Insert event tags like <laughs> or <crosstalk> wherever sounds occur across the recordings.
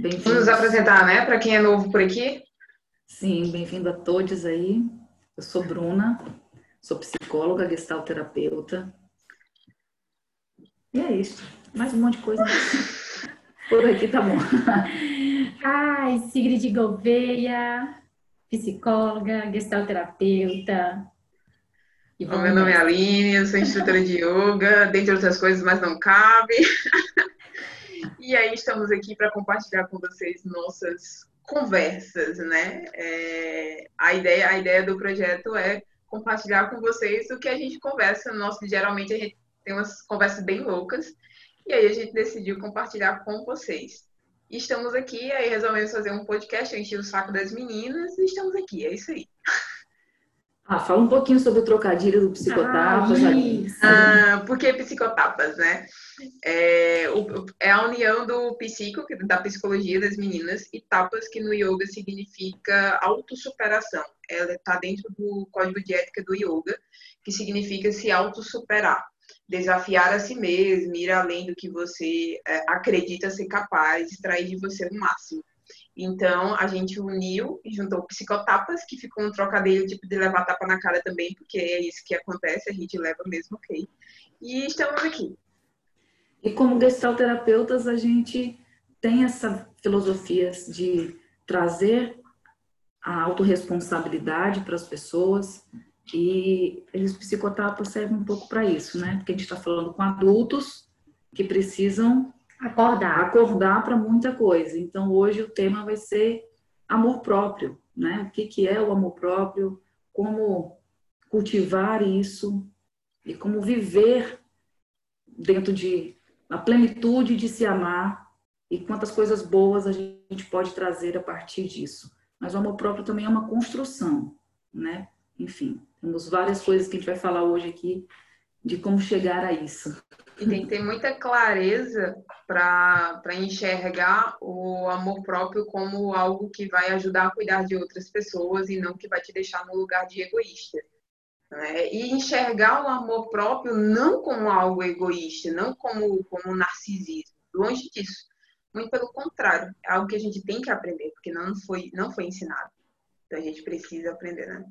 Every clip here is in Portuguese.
Vamos nos apresentar, né, para quem é novo por aqui? Sim, bem-vindo a todos aí. Eu sou Bruna, sou psicóloga, gestalterapeuta. E é isso. Mais um monte de coisa. <laughs> Por aqui tá bom. Ai, Sigrid Gouveia, psicóloga, gestalterapeuta. E o meu nome é Aline, eu sou instrutora de yoga, dentre outras coisas, mas não cabe. <laughs> e aí estamos aqui para compartilhar com vocês nossas conversas, né? É, a, ideia, a ideia do projeto é compartilhar com vocês o que a gente conversa. Nosso, geralmente a gente tem umas conversas bem loucas, e aí a gente decidiu compartilhar com vocês. estamos aqui, aí resolvemos fazer um podcast, enchi o saco das meninas, e estamos aqui, é isso aí. <laughs> Ah, fala um pouquinho sobre o trocadilho do psicotapas. Ah, ah, por que psicotapas, né? É, o, é, a união do psico, da psicologia das meninas, e tapas, que no yoga significa autossuperação. Ela está dentro do código de ética do yoga, que significa se autossuperar. Desafiar a si mesmo, ir além do que você é, acredita ser capaz, extrair de você o máximo. Então, a gente uniu e juntou psicotapas, que ficou um trocadilho tipo de levar tapa na cara também, porque é isso que acontece, a gente leva mesmo, ok. E estamos aqui. E como gestalterapeutas, a gente tem essa filosofia de trazer a autorresponsabilidade para as pessoas e eles psicotapas servem um pouco para isso, né? Porque a gente está falando com adultos que precisam acordar, acordar para muita coisa. Então hoje o tema vai ser amor próprio, né? O que que é o amor próprio? Como cultivar isso e como viver dentro de a plenitude de se amar e quantas coisas boas a gente pode trazer a partir disso. Mas o amor próprio também é uma construção, né? Enfim, temos várias coisas que a gente vai falar hoje aqui de como chegar a isso. E tem que ter muita clareza para enxergar o amor próprio como algo que vai ajudar a cuidar de outras pessoas e não que vai te deixar no lugar de egoísta. Né? E enxergar o amor próprio não como algo egoísta, não como, como narcisismo, longe disso. Muito pelo contrário, é algo que a gente tem que aprender, porque não foi, não foi ensinado. Então a gente precisa aprender, né?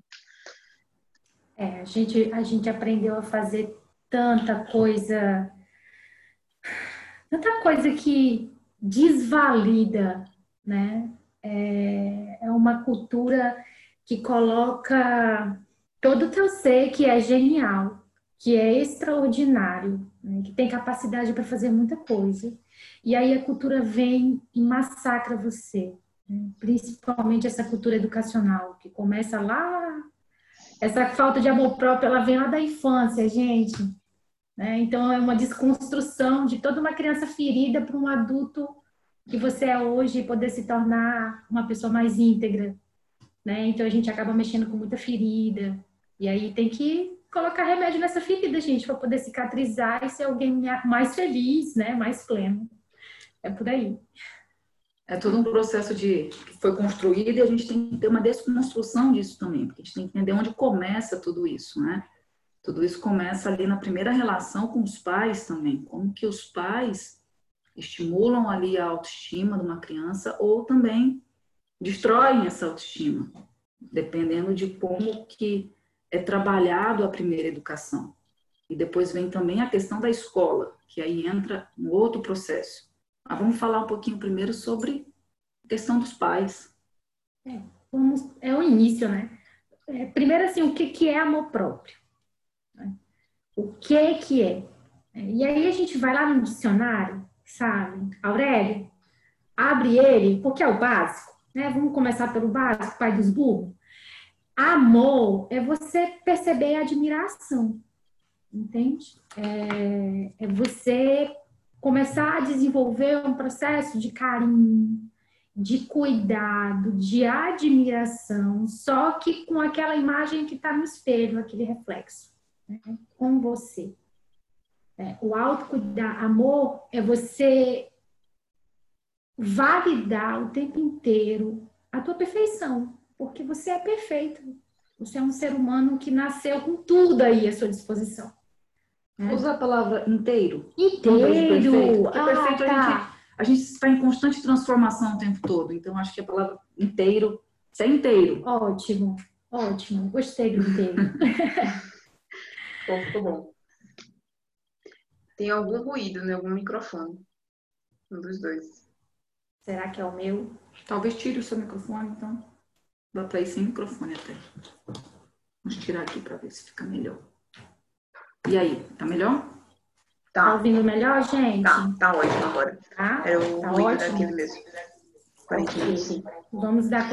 É, a gente, a gente aprendeu a fazer tanta coisa, tanta coisa que desvalida, né? É, é uma cultura que coloca todo o teu ser que é genial, que é extraordinário, né? que tem capacidade para fazer muita coisa. E aí a cultura vem e massacra você, né? principalmente essa cultura educacional, que começa lá. Essa falta de amor próprio, ela vem lá da infância, gente. Né? Então, é uma desconstrução de toda uma criança ferida para um adulto que você é hoje poder se tornar uma pessoa mais íntegra. Né? Então, a gente acaba mexendo com muita ferida, e aí tem que colocar remédio nessa ferida, gente, para poder cicatrizar e ser alguém mais feliz, né? Mais pleno. É por aí. É todo um processo de que foi construído e a gente tem que ter uma desconstrução disso também, porque a gente tem que entender onde começa tudo isso, né? Tudo isso começa ali na primeira relação com os pais também, como que os pais estimulam ali a autoestima de uma criança ou também destroem essa autoestima, dependendo de como que é trabalhado a primeira educação. E depois vem também a questão da escola, que aí entra um outro processo. Mas vamos falar um pouquinho primeiro sobre a questão dos pais. É, vamos, é o início, né? É, primeiro, assim, o que, que é amor próprio? O que que é? é? E aí a gente vai lá no dicionário, sabe? Aurélio, abre ele, porque é o básico, né? Vamos começar pelo básico, pai dos burros. Amor é você perceber a admiração, entende? É, é você começar a desenvolver um processo de carinho, de cuidado, de admiração, só que com aquela imagem que está no espelho, aquele reflexo, né? com você. É, o autocuidar, amor, é você validar o tempo inteiro a tua perfeição, porque você é perfeito. Você é um ser humano que nasceu com tudo aí à sua disposição. Né? Usa a palavra inteiro. Inteiro. Perfeito. Ah, perfeito tá. a, gente, a gente está em constante transformação o tempo todo. Então, acho que a palavra inteiro, ser é inteiro. Ótimo, ótimo. Gostei do inteiro. <laughs> bom, bom. Tem algum ruído em algum microfone? Um dos dois. Será que é o meu? Talvez tire o seu microfone, então. Pra ir sem microfone até. Vamos tirar aqui para ver se fica melhor. E aí, tá melhor? Tá. tá ouvindo melhor, gente? Tá, tá ótimo agora. Tá? Era o tá ruído ótimo. daquele mesmo. Aparentemente, sim. Vamos dar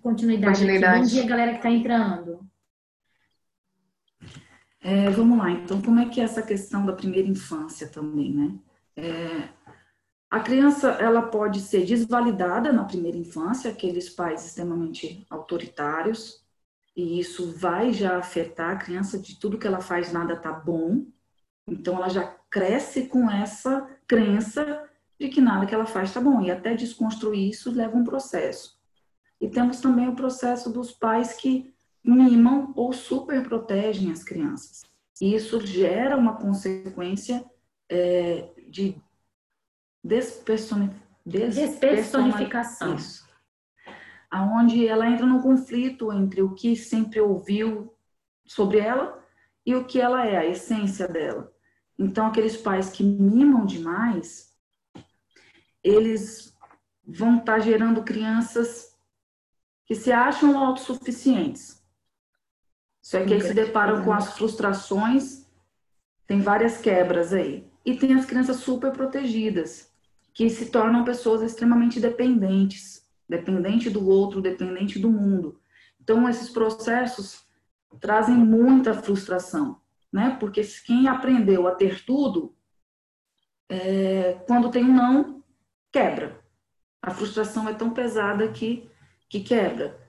continuidade. continuidade. Bom dia, galera que tá entrando. É, vamos lá, então, como é que é essa questão da primeira infância também, né? É, a criança, ela pode ser desvalidada na primeira infância, aqueles pais extremamente autoritários, e isso vai já afetar a criança de tudo que ela faz, nada tá bom. Então, ela já cresce com essa crença de que nada que ela faz tá bom, e até desconstruir isso leva um processo. E temos também o processo dos pais que mimam ou super protegem as crianças. E isso gera uma consequência é, de despersonif des despersonificação. Isso. Aonde ela entra no conflito entre o que sempre ouviu sobre ela e o que ela é, a essência dela. Então, aqueles pais que mimam demais, eles vão estar tá gerando crianças que se acham autossuficientes. Só que aí se deparam com as frustrações, tem várias quebras aí. E tem as crianças super protegidas, que se tornam pessoas extremamente dependentes, dependente do outro, dependente do mundo. Então, esses processos trazem muita frustração, né? Porque quem aprendeu a ter tudo, é, quando tem um não, quebra. A frustração é tão pesada que, que quebra.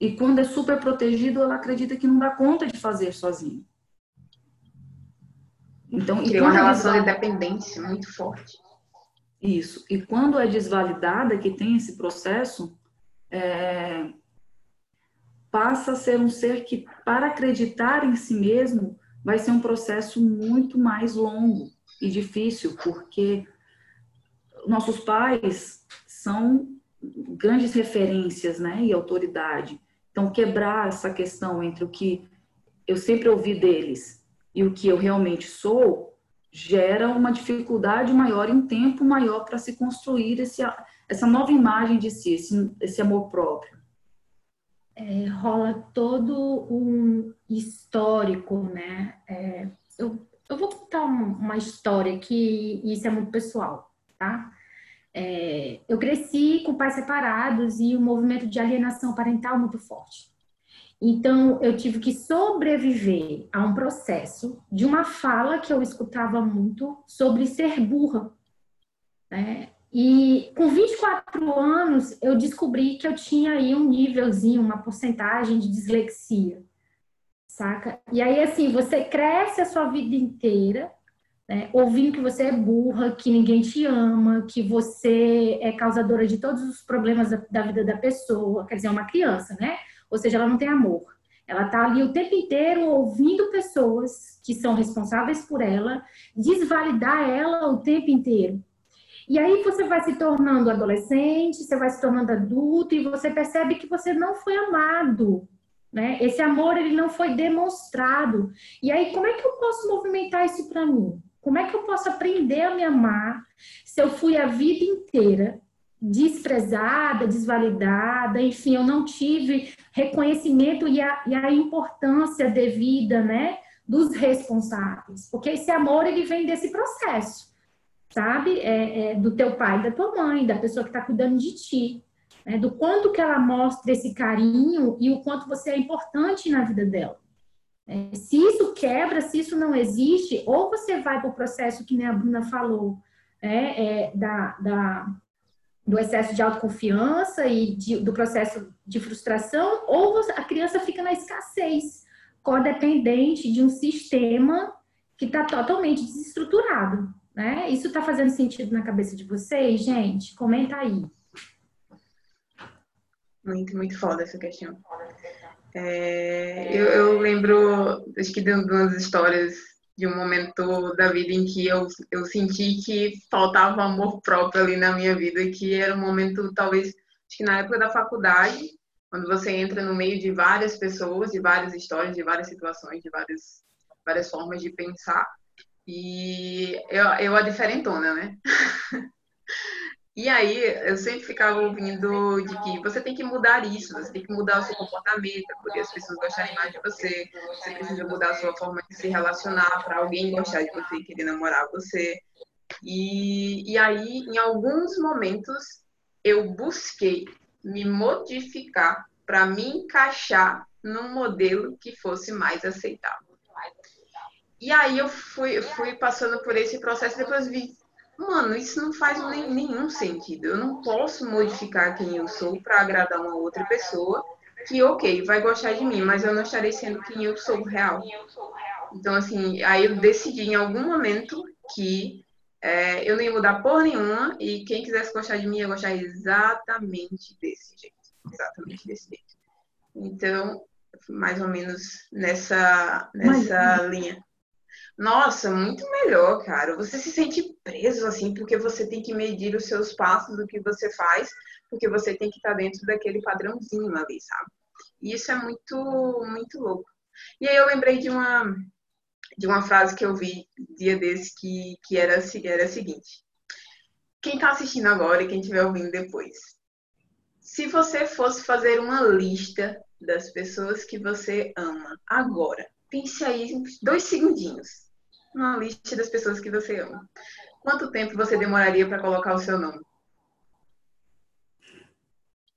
E quando é super protegido, ela acredita que não dá conta de fazer sozinho. Então, Cria uma relação de dependência muito forte. Isso. E quando é desvalidada, que tem esse processo, é, passa a ser um ser que, para acreditar em si mesmo, vai ser um processo muito mais longo e difícil, porque nossos pais são grandes referências né, e autoridade. Então, quebrar essa questão entre o que eu sempre ouvi deles e o que eu realmente sou gera uma dificuldade maior e um tempo maior para se construir esse, essa nova imagem de si, esse, esse amor próprio. É, rola todo um histórico, né? É, eu, eu vou contar uma história que isso é muito pessoal, tá? É, eu cresci com pais separados e um movimento de alienação parental muito forte. Então, eu tive que sobreviver a um processo de uma fala que eu escutava muito sobre ser burra. Né? E com 24 anos, eu descobri que eu tinha aí um nívelzinho, uma porcentagem de dislexia, saca? E aí, assim, você cresce a sua vida inteira né? ouvindo que você é burra, que ninguém te ama, que você é causadora de todos os problemas da, da vida da pessoa, quer dizer, é uma criança, né? Ou seja, ela não tem amor. Ela está ali o tempo inteiro ouvindo pessoas que são responsáveis por ela, desvalidar ela o tempo inteiro. E aí você vai se tornando adolescente, você vai se tornando adulto e você percebe que você não foi amado, né? Esse amor ele não foi demonstrado. E aí como é que eu posso movimentar isso para mim? Como é que eu posso aprender a me amar se eu fui a vida inteira desprezada, desvalidada, enfim, eu não tive reconhecimento e a, e a importância devida, né, dos responsáveis, porque esse amor ele vem desse processo, sabe, é, é do teu pai, da tua mãe, da pessoa que está cuidando de ti, né, do quanto que ela mostra esse carinho e o quanto você é importante na vida dela. É, se isso quebra, se isso não existe, ou você vai para o processo que a Bruna falou, é, é, da, da, do excesso de autoconfiança e de, do processo de frustração, ou você, a criança fica na escassez, codependente de um sistema que está totalmente desestruturado. Né? Isso está fazendo sentido na cabeça de vocês, gente? Comenta aí. Muito, muito foda essa questão. É, eu, eu, lembro, acho que de algumas histórias de um momento da vida em que eu, eu senti que faltava amor próprio ali na minha vida, que era um momento, talvez, acho que na época da faculdade, quando você entra no meio de várias pessoas, de várias histórias, de várias situações, de várias, várias formas de pensar. E eu, eu a diferentona, né? <laughs> E aí, eu sempre ficava ouvindo de que você tem que mudar isso, você tem que mudar o seu comportamento, porque as pessoas gostarem mais de você, você precisa mudar a sua forma de se relacionar para alguém gostar de você e querer namorar você. E, e aí, em alguns momentos, eu busquei me modificar para me encaixar num modelo que fosse mais aceitável. E aí eu fui, fui passando por esse processo, depois vi, mano, isso não faz nem, nenhum sentido. Eu não posso modificar quem eu sou para agradar uma outra pessoa que, ok, vai gostar de mim, mas eu não estarei sendo quem eu sou real. Então, assim, aí eu decidi em algum momento que é, eu não ia mudar por nenhuma e quem quisesse gostar de mim ia gostar exatamente desse jeito. Exatamente desse jeito. Então, mais ou menos nessa, nessa mas... linha. Nossa, muito melhor, cara. Você se sente preso assim porque você tem que medir os seus passos do que você faz, porque você tem que estar dentro daquele padrãozinho ali, sabe? E isso é muito, muito louco. E aí eu lembrei de uma de uma frase que eu vi dia desse que, que era, era a seguinte. Quem está assistindo agora e quem estiver ouvindo depois. Se você fosse fazer uma lista das pessoas que você ama agora, pense aí dois segundinhos uma lista das pessoas que você ama. Quanto tempo você demoraria para colocar o seu nome?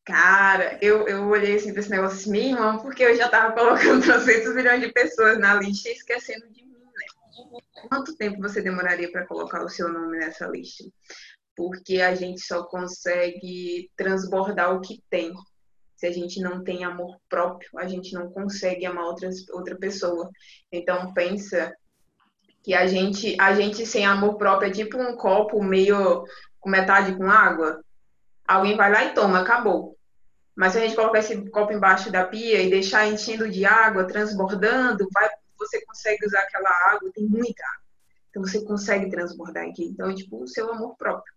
Cara, eu, eu olhei assim para esse negócio assim, minha irmã, porque eu já estava colocando <laughs> 300 milhões de pessoas na lista e esquecendo de mim, né? Quanto tempo você demoraria para colocar o seu nome nessa lista? Porque a gente só consegue transbordar o que tem. Se a gente não tem amor próprio, a gente não consegue amar outras, outra pessoa. Então, pensa que a gente, a gente sem amor próprio é tipo um copo meio com metade com água. Alguém vai lá e toma, acabou. Mas se a gente colocar esse copo embaixo da pia e deixar enchendo de água, transbordando, vai, você consegue usar aquela água, tem muita água. Então você consegue transbordar aqui. Então, é tipo o seu amor próprio.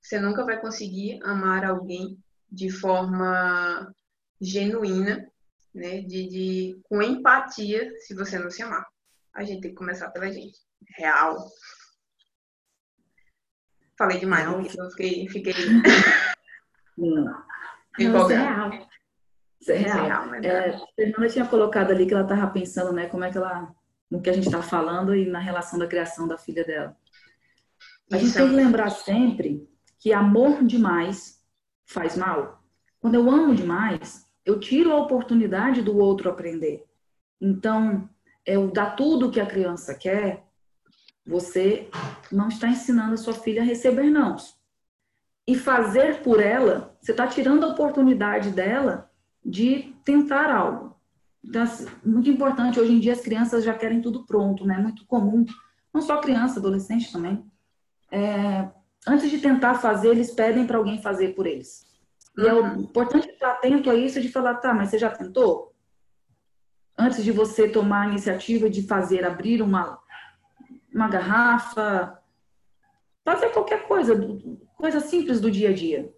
Você nunca vai conseguir amar alguém de forma genuína, né? De, de, com empatia, se você não se amar. A gente tem que começar pela gente real. Falei demais, não, então fiquei. fiquei... Não. Não, isso é real. Isso é real. real é, Fernanda tinha colocado ali que ela estava pensando, né, como é que ela. no que a gente está falando e na relação da criação da filha dela. A gente tem que lembrar sempre que amor demais faz mal. Quando eu amo demais, eu tiro a oportunidade do outro aprender. Então, eu dar tudo o que a criança quer, você não está ensinando a sua filha a receber não. E fazer por ela, você está tirando a oportunidade dela de tentar algo. Então, assim, muito importante, hoje em dia as crianças já querem tudo pronto, né? Muito comum, não só criança, adolescente também. É, antes de tentar fazer, eles pedem para alguém fazer por eles. E é uhum. importante estar atento a isso de falar, tá, mas você já tentou? Antes de você tomar a iniciativa de fazer, abrir uma, uma garrafa, fazer qualquer coisa, coisa simples do dia a dia.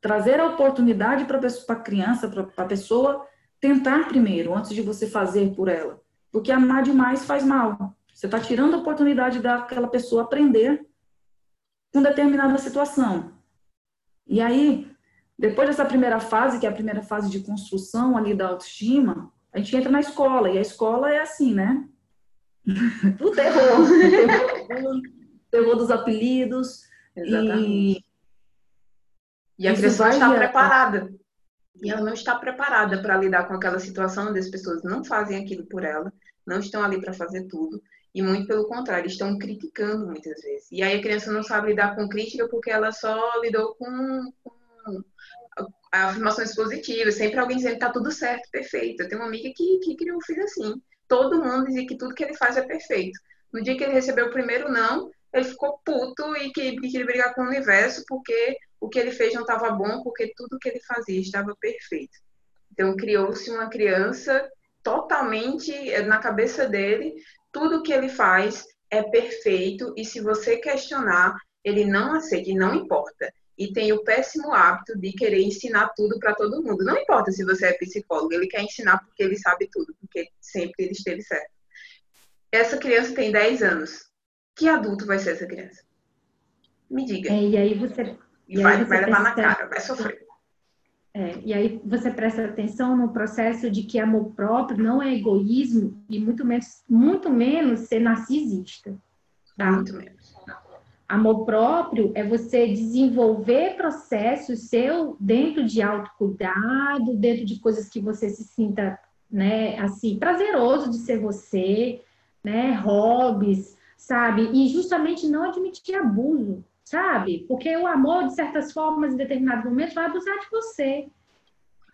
Trazer a oportunidade para a criança, para a pessoa tentar primeiro, antes de você fazer por ela. Porque amar demais faz mal. Você está tirando a oportunidade daquela pessoa aprender com determinada situação. E aí, depois dessa primeira fase, que é a primeira fase de construção ali da autoestima, a gente entra na escola. E a escola é assim, né? <laughs> o terror. terror, <laughs> terror dos apelidos. Exatamente. E, e a criança não está preparada. E ela não está preparada para lidar com aquela situação onde as pessoas não fazem aquilo por ela, não estão ali para fazer tudo. E muito pelo contrário, estão criticando muitas vezes. E aí a criança não sabe lidar com crítica porque ela só lidou com, com afirmações positivas, sempre alguém dizendo que tá tudo certo, perfeito. Eu tenho uma amiga que, que criou um filho assim todo mundo dizia que tudo que ele faz é perfeito. No dia que ele recebeu o primeiro não, ele ficou puto e que queria brigar com o universo porque o que ele fez não estava bom, porque tudo que ele fazia estava perfeito. Então criou-se uma criança totalmente eh, na cabeça dele, tudo que ele faz é perfeito e se você questionar, ele não aceita e não importa. E tem o péssimo hábito de querer ensinar tudo para todo mundo. Não importa se você é psicólogo, ele quer ensinar porque ele sabe tudo, porque sempre ele esteve certo. Essa criança tem 10 anos. Que adulto vai ser essa criança? Me diga. É, e aí você. E, vai, vai levar na cara, vai sofrer. É, e aí você presta atenção no processo de que amor próprio não é egoísmo e muito menos, muito menos ser narcisista. Tá? Muito menos. Amor próprio é você desenvolver processos seu dentro de autocuidado, dentro de coisas que você se sinta, né, assim, prazeroso de ser você, né, hobbies, sabe? E justamente não admitir abuso sabe? Porque o amor, de certas formas, em determinados momentos, vai abusar de você.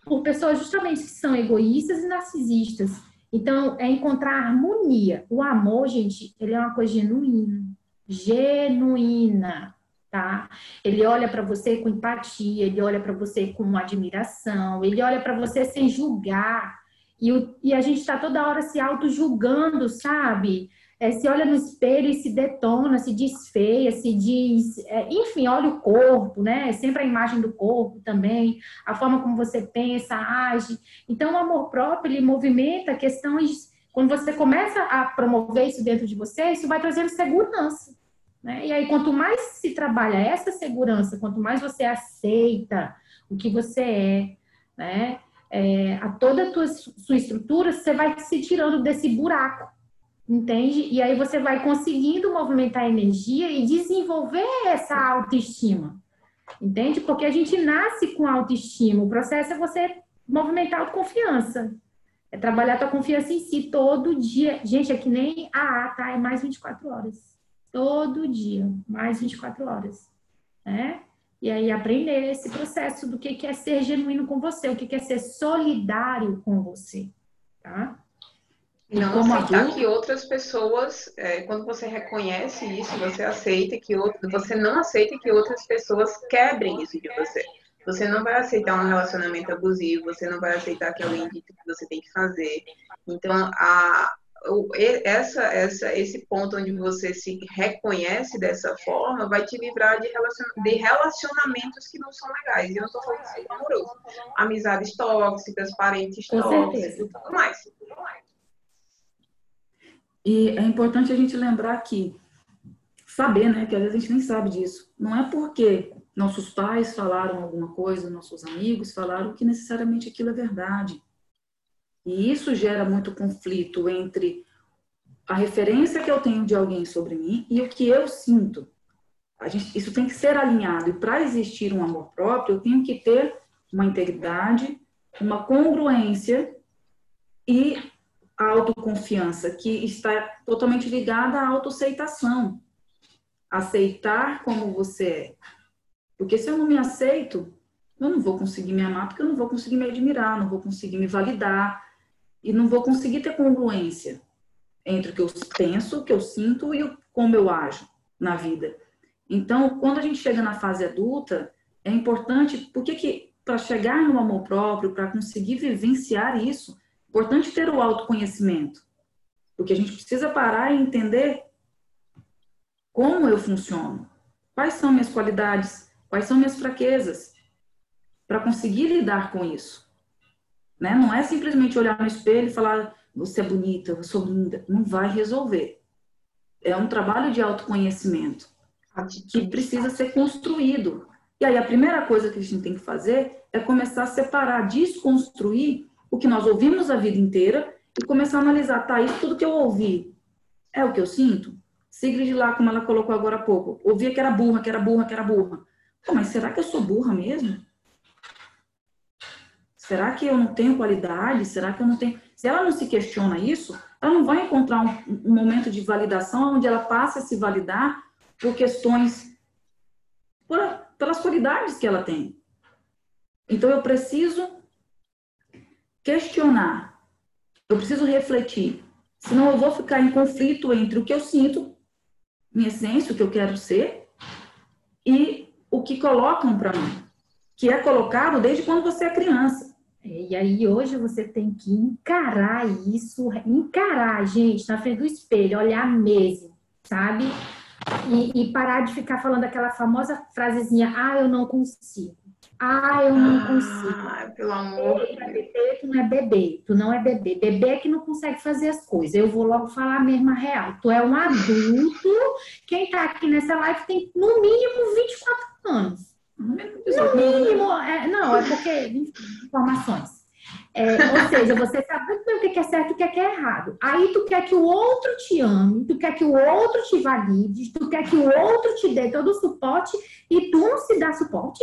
Por pessoas justamente que são egoístas e narcisistas. Então, é encontrar harmonia. O amor, gente, ele é uma coisa genuína. Genuína, tá? Ele olha para você com empatia, ele olha para você com admiração, ele olha para você sem julgar. E, o, e a gente está toda hora se auto-julgando, sabe? é, se olha no espelho e se detona, se desfeia, se diz, é, enfim, olha o corpo, né? É sempre a imagem do corpo também, a forma como você pensa, age. Então, o amor próprio, ele movimenta questões. Quando você começa a promover isso dentro de você, isso vai trazendo segurança. Né? E aí, quanto mais se trabalha essa segurança, quanto mais você aceita o que você é, né? É, a toda a tua, sua estrutura, você vai se tirando desse buraco entende? E aí você vai conseguindo movimentar a energia e desenvolver essa autoestima, entende? Porque a gente nasce com autoestima, o processo é você movimentar a autoconfiança, é trabalhar a tua confiança em si todo dia. Gente, é que nem a A, tá? É mais 24 horas. Todo dia, mais 24 horas, né? E aí aprender esse processo do que é ser genuíno com você, o que é ser solidário com você, tá? E não como aceitar adulto... que outras pessoas, é, quando você reconhece isso, você aceita que outro, você não aceita que outras pessoas quebrem isso de você. Você não vai aceitar um relacionamento abusivo, você não vai aceitar que alguém dita que você tem que fazer. Então, a, essa, essa, esse ponto onde você se reconhece dessa forma vai te livrar de, relacion, de relacionamentos que não são legais. E eu não estou falando de amoroso. Amizades tóxicas, parentes tóxicos e tudo mais. Tudo mais. E é importante a gente lembrar que saber, né, que às vezes a gente nem sabe disso. Não é porque nossos pais falaram alguma coisa, nossos amigos falaram que necessariamente aquilo é verdade. E isso gera muito conflito entre a referência que eu tenho de alguém sobre mim e o que eu sinto. Gente, isso tem que ser alinhado. E para existir um amor próprio, eu tenho que ter uma integridade, uma congruência e a autoconfiança, que está totalmente ligada à autoaceitação. Aceitar como você é. Porque se eu não me aceito, eu não vou conseguir me amar, porque eu não vou conseguir me admirar, não vou conseguir me validar e não vou conseguir ter congruência entre o que eu penso, o que eu sinto e como eu ajo na vida. Então, quando a gente chega na fase adulta, é importante, porque que para chegar no amor próprio, para conseguir vivenciar isso, Importante ter o autoconhecimento, porque a gente precisa parar e entender como eu funciono, quais são minhas qualidades, quais são minhas fraquezas, para conseguir lidar com isso. Né? Não é simplesmente olhar no espelho e falar, você é bonita, eu sou linda. Não vai resolver. É um trabalho de autoconhecimento que precisa ser construído. E aí a primeira coisa que a gente tem que fazer é começar a separar, desconstruir o que nós ouvimos a vida inteira e começar a analisar, tá, isso tudo que eu ouvi é o que eu sinto? Sigrid lá, como ela colocou agora há pouco, ouvia que era burra, que era burra, que era burra. Pô, mas será que eu sou burra mesmo? Será que eu não tenho qualidade? Será que eu não tenho... Se ela não se questiona isso, ela não vai encontrar um, um momento de validação onde ela passa a se validar por questões, por, pelas qualidades que ela tem. Então, eu preciso questionar. Eu preciso refletir. Senão eu vou ficar em conflito entre o que eu sinto, minha essência, o que eu quero ser, e o que colocam para mim. Que é colocado desde quando você é criança. E aí hoje você tem que encarar isso, encarar, gente, na frente do espelho, olhar mesmo, sabe? E, e parar de ficar falando aquela famosa frasezinha, ah, eu não consigo. Ah, eu não ah, consigo. Pelo amor. Bebê, tu não é bebê, tu não é bebê. Bebê é que não consegue fazer as coisas. Eu vou logo falar a mesma real. Tu é um adulto. Quem tá aqui nessa live tem no mínimo 24 anos. No mínimo, é, não, é porque informações. É, ou seja, você sabe muito bem o que é certo e o que é errado. Aí tu quer que o outro te ame, tu quer que o outro te valide, tu quer que o outro te dê todo o suporte e tu não se dá suporte?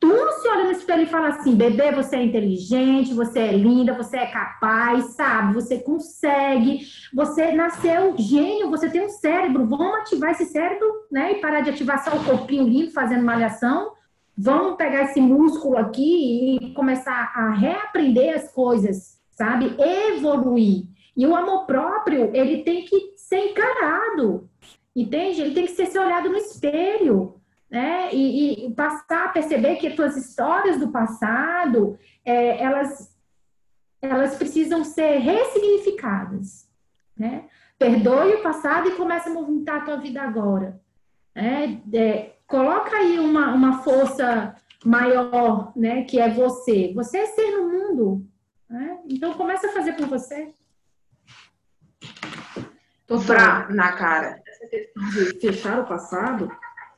Tu não se olha no espelho e fala assim, bebê, você é inteligente, você é linda, você é capaz, sabe? Você consegue, você nasceu gênio, você tem um cérebro, vamos ativar esse cérebro, né? E parar de ativar só o corpinho lindo fazendo malhação. Vamos pegar esse músculo aqui e começar a reaprender as coisas, sabe? Evoluir. E o amor próprio, ele tem que ser encarado, entende? Ele tem que ser olhado no espelho né? E, e, passar a perceber que as suas histórias do passado, é, elas, elas precisam ser ressignificadas, né? Perdoe o passado e comece a movimentar a tua vida agora. Né? É, coloca aí uma, uma força maior, né? Que é você. Você é ser no mundo. Né? Então começa a fazer por você. Tô pra na cara. Essa questão de fechar o passado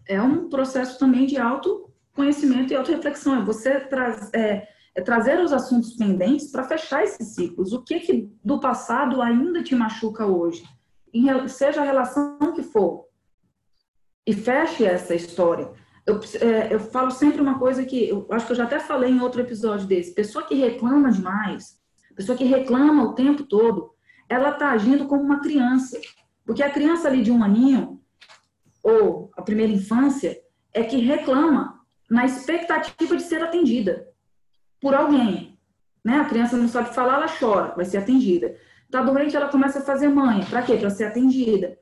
é um processo também de autoconhecimento e autorreflexão. É você traz, é, é trazer os assuntos pendentes para fechar esses ciclos. O que, que do passado ainda te machuca hoje? Em, seja a relação que for. E feche essa história. Eu, é, eu falo sempre uma coisa que eu acho que eu já até falei em outro episódio desse. Pessoa que reclama demais, pessoa que reclama o tempo todo, ela está agindo como uma criança. Porque a criança ali de um aninho, ou a primeira infância é que reclama na expectativa de ser atendida por alguém. Né? A criança não sabe falar, ela chora, vai ser atendida. Está doente, ela começa a fazer mãe. Para quê? Para ser atendida.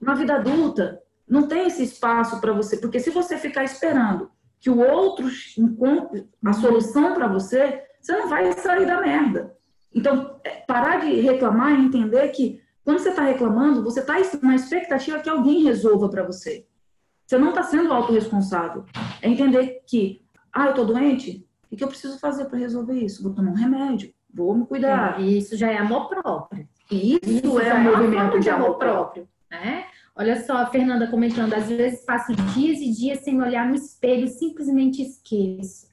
Na vida adulta, não tem esse espaço para você, porque se você ficar esperando que o outro encontre a solução para você, você não vai sair da merda. Então, é, parar de reclamar e entender que quando você está reclamando, você está na expectativa que alguém resolva para você. Você não está sendo autorresponsável. É entender que, ah, eu estou doente, o que eu preciso fazer para resolver isso? Vou tomar um remédio, vou me cuidar. É, isso já é amor próprio. Isso, isso é, é um movimento de amor próprio. Né? Olha só a Fernanda comentando, às vezes passo dias e dias sem olhar no espelho, simplesmente esqueço.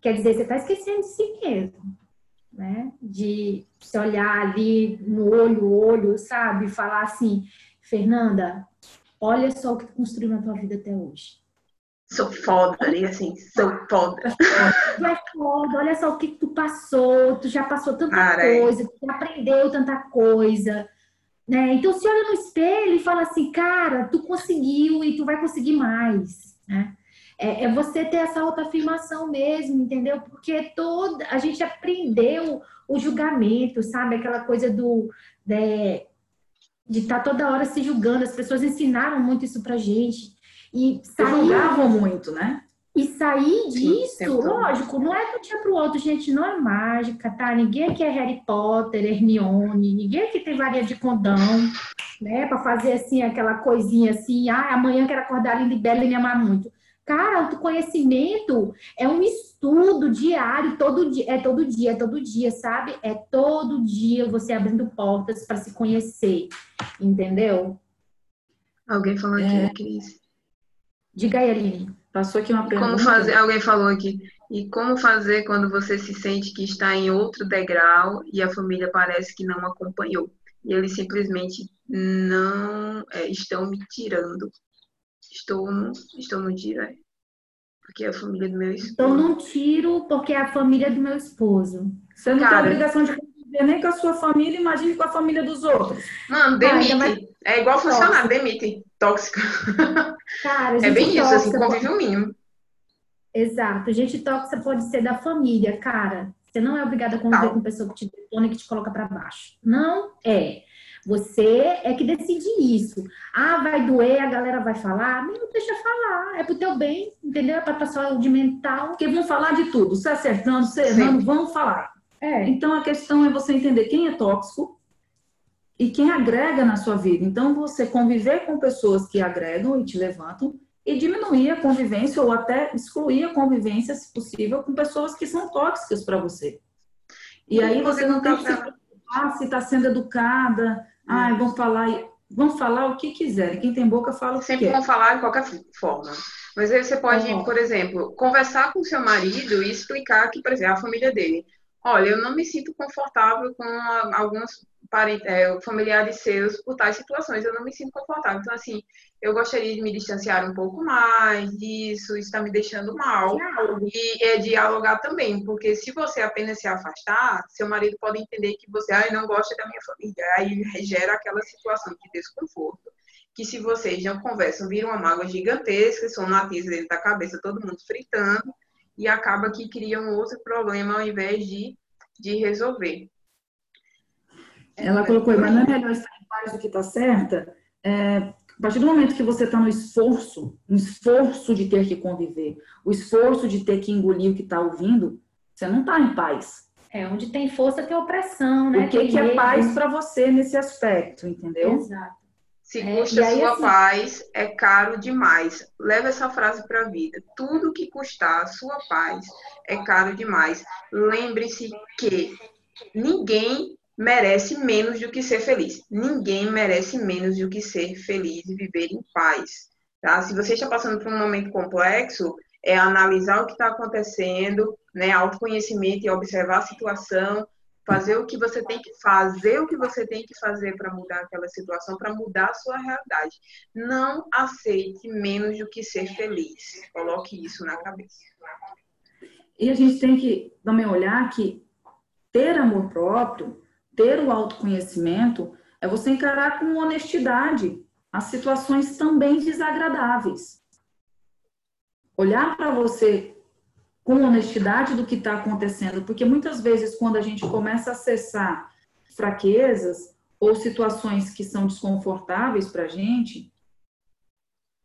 Quer dizer, você está esquecendo de si mesmo né? De se olhar ali no olho, olho, sabe? Falar assim, Fernanda, olha só o que tu construiu na tua vida até hoje. Sou foda, ali assim, sou foda. Tu é foda, olha só o que tu passou, tu já passou tanta Cara, coisa, tu já aprendeu tanta coisa. Né? Então se olha no espelho e fala assim, cara, tu conseguiu e tu vai conseguir mais. Né? É, é você ter essa autoafirmação mesmo, entendeu? Porque toda a gente aprendeu o julgamento, sabe? Aquela coisa do de estar tá toda hora se julgando. As pessoas ensinaram muito isso pra gente. E julgavam muito, né? E sair disso, Sim, lógico, não é do dia para o outro, gente, não é mágica, tá? Ninguém aqui é Harry Potter, Hermione, ninguém aqui tem varia de condão, né? Para fazer assim, aquela coisinha assim, ah, amanhã quero acordar linda e bela e me amar muito. Cara, autoconhecimento é um estudo diário, todo dia, é todo dia, é todo dia, sabe? É todo dia você abrindo portas para se conhecer, entendeu? Alguém falou aqui, é... Cris. Diga aí, Aline. Passou aqui uma pergunta. Como fazer, alguém falou aqui. E como fazer quando você se sente que está em outro degrau e a família parece que não acompanhou? E eles simplesmente não é, estão me tirando Estou no, estou no tiro, é. Porque é a família do meu esposo. Estou num tiro porque é a família do meu esposo. Você não Cara, tem obrigação de conviver nem com a sua família, imagine com a família dos outros. Mano, demite. Ah, é igual funcionar, demite. Tóxica. Cara, é bem isso, assim, convívio mínimo. Exato. Gente tóxica pode ser da família, cara. Você não é obrigada a conviver Tal. com pessoa que te detona e que te coloca para baixo. Não é. Você é que decide isso. Ah, vai doer, a galera vai falar. Não, deixa falar. É pro teu bem, entendeu? É pra tua saúde mental. Porque vão falar de tudo. Se acertando, se errando, vão falar. É. Então a questão é você entender quem é tóxico e quem agrega na sua vida. Então você conviver com pessoas que agregam e te levantam e diminuir a convivência ou até excluir a convivência, se possível, com pessoas que são tóxicas para você. E, aí você não tem que se preocupar se está sendo educada, ah, vão falar, vão falar o que quiserem. Quem tem boca fala o que Sempre quer. vão falar de qualquer forma. Mas aí você pode, por exemplo, conversar com seu marido e explicar que, por exemplo, a família dele. Olha, eu não me sinto confortável com é, familiares seus por tais situações. Eu não me sinto confortável. Então, assim, eu gostaria de me distanciar um pouco mais disso, está me deixando mal. E é dialogar também, porque se você apenas se afastar, seu marido pode entender que você ah, não gosta da minha família. Aí gera aquela situação de desconforto. Que se vocês não conversam, vira uma mágoa gigantesca, são nativos dentro da cabeça, todo mundo fritando, e acaba que cria um outro problema ao invés de, de resolver. Ela colocou, mas não é melhor estar em paz do que está certa? É, a partir do momento que você está no esforço, no esforço de ter que conviver, o esforço de ter que engolir o que está ouvindo, você não está em paz. É, onde tem força tem opressão, né? O que, que é paz para você nesse aspecto, entendeu? Exato. Se é, custa a sua assim... paz, é caro demais. Leva essa frase para a vida. Tudo que custar a sua paz é caro demais. Lembre-se que ninguém merece menos do que ser feliz. Ninguém merece menos do que ser feliz e viver em paz. Tá? Se você está passando por um momento complexo, é analisar o que está acontecendo, né? autoconhecimento e observar a situação, fazer o que você tem que fazer, o que você tem que fazer para mudar aquela situação, para mudar a sua realidade. Não aceite menos do que ser feliz. Coloque isso na cabeça. E a gente tem que também olhar que ter amor próprio ter o autoconhecimento é você encarar com honestidade as situações também desagradáveis. Olhar para você com honestidade do que está acontecendo, porque muitas vezes quando a gente começa a acessar fraquezas ou situações que são desconfortáveis para a gente,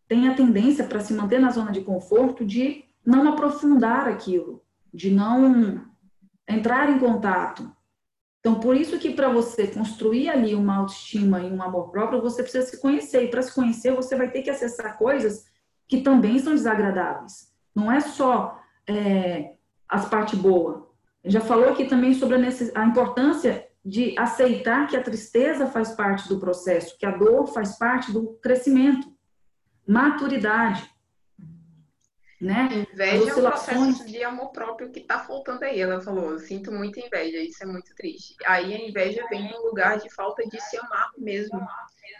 tem a tendência para se manter na zona de conforto de não aprofundar aquilo, de não entrar em contato, então, por isso que para você construir ali uma autoestima e um amor próprio, você precisa se conhecer. E para se conhecer, você vai ter que acessar coisas que também são desagradáveis. Não é só é, as partes boas. Já falou aqui também sobre a, a importância de aceitar que a tristeza faz parte do processo, que a dor faz parte do crescimento. Maturidade né? Inveja é um processo de amor próprio que tá faltando aí. Ela falou, sinto muita inveja, isso é muito triste. Aí a inveja vem num lugar de falta de se amar mesmo,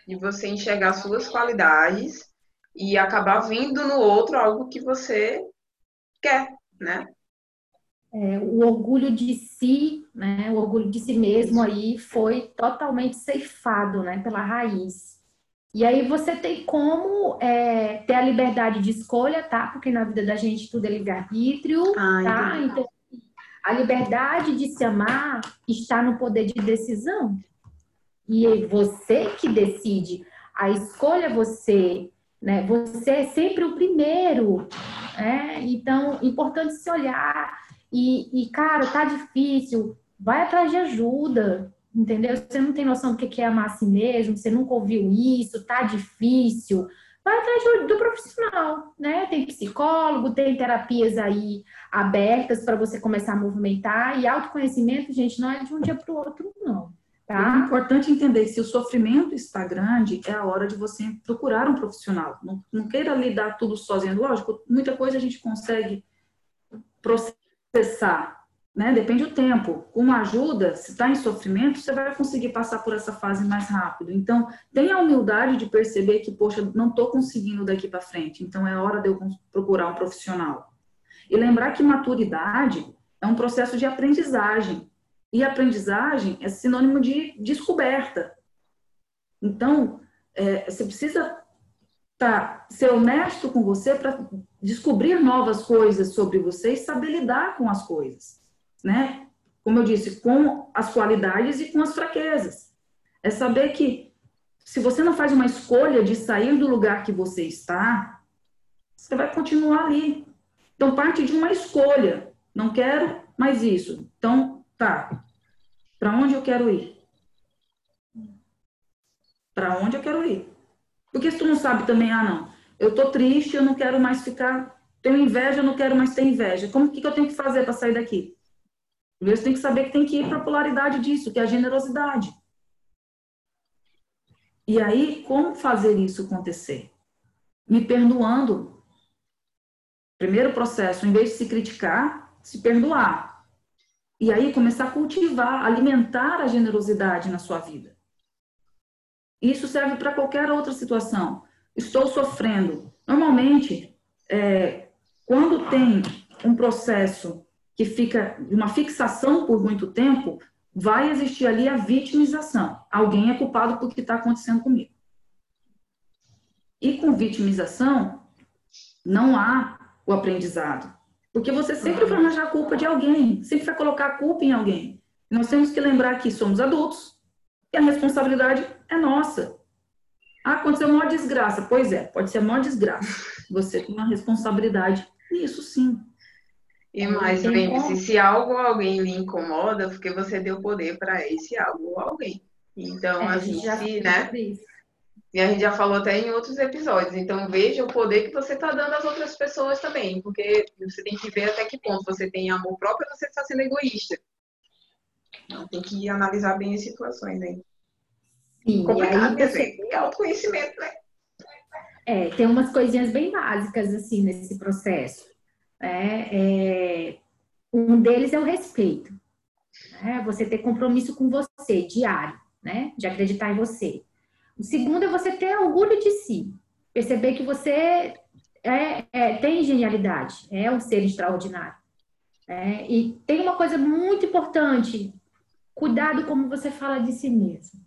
de você enxergar suas qualidades e acabar vindo no outro algo que você quer, né? É, o orgulho de si, né? O orgulho de si mesmo aí foi totalmente ceifado, né? Pela raiz. E aí você tem como é, ter a liberdade de escolha, tá? Porque na vida da gente tudo é livre-arbítrio, tá? Então, a liberdade de se amar está no poder de decisão. E é você que decide. A escolha é você, né? Você é sempre o primeiro, né? Então, importante se olhar e, e cara, tá difícil, vai atrás de ajuda, entendeu? Você não tem noção do que é amar a si mesmo, você nunca ouviu isso, tá difícil, vai atrás do, profissional, né? Tem psicólogo, tem terapias aí abertas para você começar a movimentar e autoconhecimento, gente, não é de um dia para o outro, não. Tá? É importante entender se o sofrimento está grande, é a hora de você procurar um profissional. Não, não queira lidar tudo sozinho. Lógico, muita coisa a gente consegue processar, né? Depende do tempo. Com uma ajuda, se está em sofrimento, você vai conseguir passar por essa fase mais rápido. Então, tenha a humildade de perceber que, poxa, não estou conseguindo daqui para frente. Então, é hora de eu procurar um profissional. E lembrar que maturidade é um processo de aprendizagem. E aprendizagem é sinônimo de descoberta. Então, é, você precisa tá, ser honesto com você para descobrir novas coisas sobre você e saber lidar com as coisas né? Como eu disse, com as qualidades e com as fraquezas. É saber que se você não faz uma escolha de sair do lugar que você está, você vai continuar ali. Então, parte de uma escolha. Não quero mais isso. Então, tá. Para onde eu quero ir? Para onde eu quero ir? Porque se tu não sabe também, ah, não, eu tô triste, eu não quero mais ficar, tenho inveja, eu não quero mais ter inveja. Como que, que eu tenho que fazer para sair daqui? Você tem que saber que tem que ir para a polaridade disso, que é a generosidade. E aí, como fazer isso acontecer? Me perdoando. Primeiro processo, em vez de se criticar, se perdoar. E aí começar a cultivar, alimentar a generosidade na sua vida. Isso serve para qualquer outra situação. Estou sofrendo. Normalmente, é, quando tem um processo que fica uma fixação por muito tempo, vai existir ali a vitimização. Alguém é culpado por que está acontecendo comigo. E com vitimização, não há o aprendizado. Porque você sempre vai arranjar a culpa de alguém, sempre vai colocar a culpa em alguém. Nós temos que lembrar que somos adultos e a responsabilidade é nossa. Ah, aconteceu uma desgraça. Pois é, pode ser uma desgraça. Você tem uma responsabilidade nisso sim. E mais, lembre-se, se algo ou alguém lhe incomoda, porque você deu poder para esse algo ou alguém. Então, é, assim, se, né? E a gente já falou até em outros episódios. Então, veja o poder que você está dando às outras pessoas também. Porque você tem que ver até que ponto você tem amor próprio ou você está sendo egoísta. Então, tem que analisar bem as situações aí. Sim, Complicado, e aí você... é autoconhecimento, né? É, tem umas coisinhas bem básicas, assim, nesse processo. É, é, um deles é o respeito. Né? Você ter compromisso com você, diário, né? De acreditar em você. O segundo é você ter orgulho de si. Perceber que você é, é tem genialidade, é um ser extraordinário. É, e tem uma coisa muito importante: cuidado como você fala de si mesmo.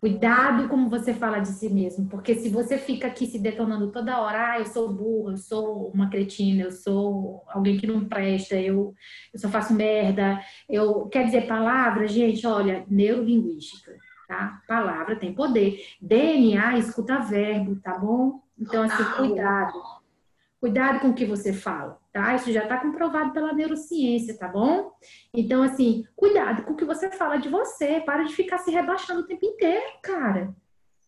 Cuidado como você fala de si mesmo, porque se você fica aqui se detonando toda hora, ah, eu sou burro, eu sou uma cretina, eu sou alguém que não presta, eu, eu só faço merda, eu quer dizer palavra, gente, olha, neurolinguística, tá? Palavra tem poder. DNA escuta verbo, tá bom? Então assim, cuidado. Cuidado com o que você fala tá? Isso já está comprovado pela neurociência, tá bom? Então, assim, cuidado com o que você fala de você. Para de ficar se rebaixando o tempo inteiro, cara.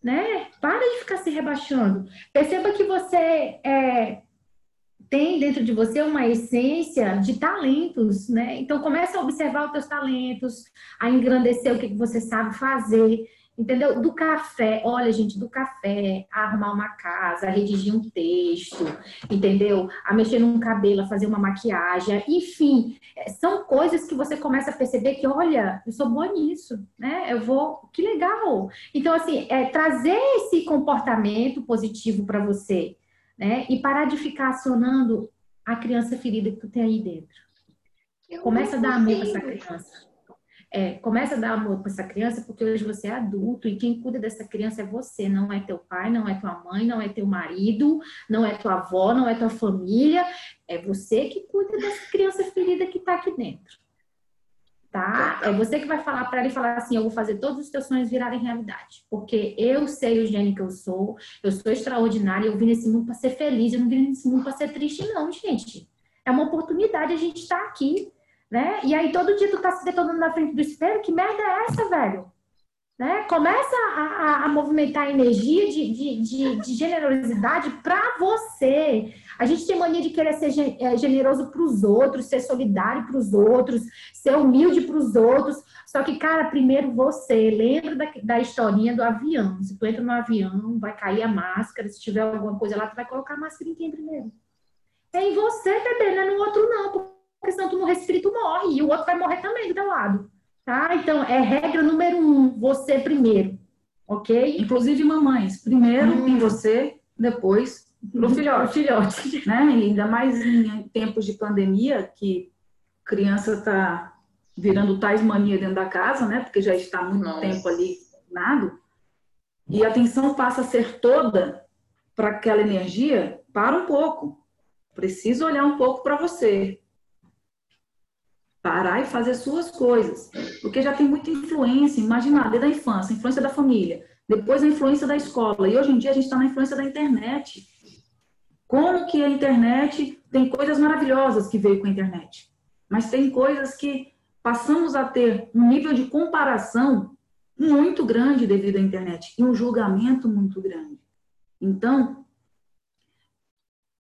Né? Para de ficar se rebaixando. Perceba que você é, tem dentro de você uma essência de talentos, né? Então, começa a observar os teus talentos, a engrandecer o que você sabe fazer entendeu? Do café, olha, gente, do café, a arrumar uma casa, a redigir um texto, entendeu? A mexer num cabelo, a fazer uma maquiagem, enfim, é, são coisas que você começa a perceber que, olha, eu sou boa nisso, né? Eu vou, que legal. Então, assim, é trazer esse comportamento positivo para você, né? E parar de ficar acionando a criança ferida que tu tem aí dentro. Eu Começa a dar amor para essa criança. É, começa a dar amor para essa criança porque hoje você é adulto e quem cuida dessa criança é você, não é teu pai, não é tua mãe, não é teu marido, não é tua avó, não é tua família, é você que cuida dessa criança ferida que está aqui dentro. Tá? É você que vai falar para ela e falar assim: eu vou fazer todos os teus sonhos virarem realidade. Porque eu sei o gênio que eu sou, eu sou extraordinária, eu vim nesse mundo para ser feliz, eu não vim nesse mundo para ser triste, não, gente. É uma oportunidade a gente estar tá aqui né? E aí todo dia tu tá se detonando na frente do espelho, que merda é essa, velho? Né? Começa a, a, a movimentar a energia de, de, de, de generosidade para você. A gente tem mania de querer ser é, generoso para os outros, ser solidário para os outros, ser humilde para os outros. Só que, cara, primeiro você. Lembra da, da historinha do avião. Se tu entra no avião, vai cair a máscara. Se tiver alguma coisa lá, tu vai colocar a máscara em quem primeiro? É em você, bebê, não é no outro, não porque senão tu não respira e tu morre, e o outro vai morrer também do teu lado, tá? Então, é regra número um, você primeiro, ok? Inclusive mamães, primeiro hum. em você, depois pro uhum. filhote, filhote, <laughs> né? E ainda mais em tempos de pandemia, que criança tá virando tais mania dentro da casa, né? Porque já está muito Nossa. tempo ali nado. E a atenção passa a ser toda para aquela energia, para um pouco. Preciso olhar um pouco para você. Parar e fazer suas coisas. Porque já tem muita influência, imagina, desde a infância, influência da família, depois a influência da escola, e hoje em dia a gente está na influência da internet. Como que a internet tem coisas maravilhosas que veio com a internet, mas tem coisas que passamos a ter um nível de comparação muito grande devido à internet e um julgamento muito grande. Então,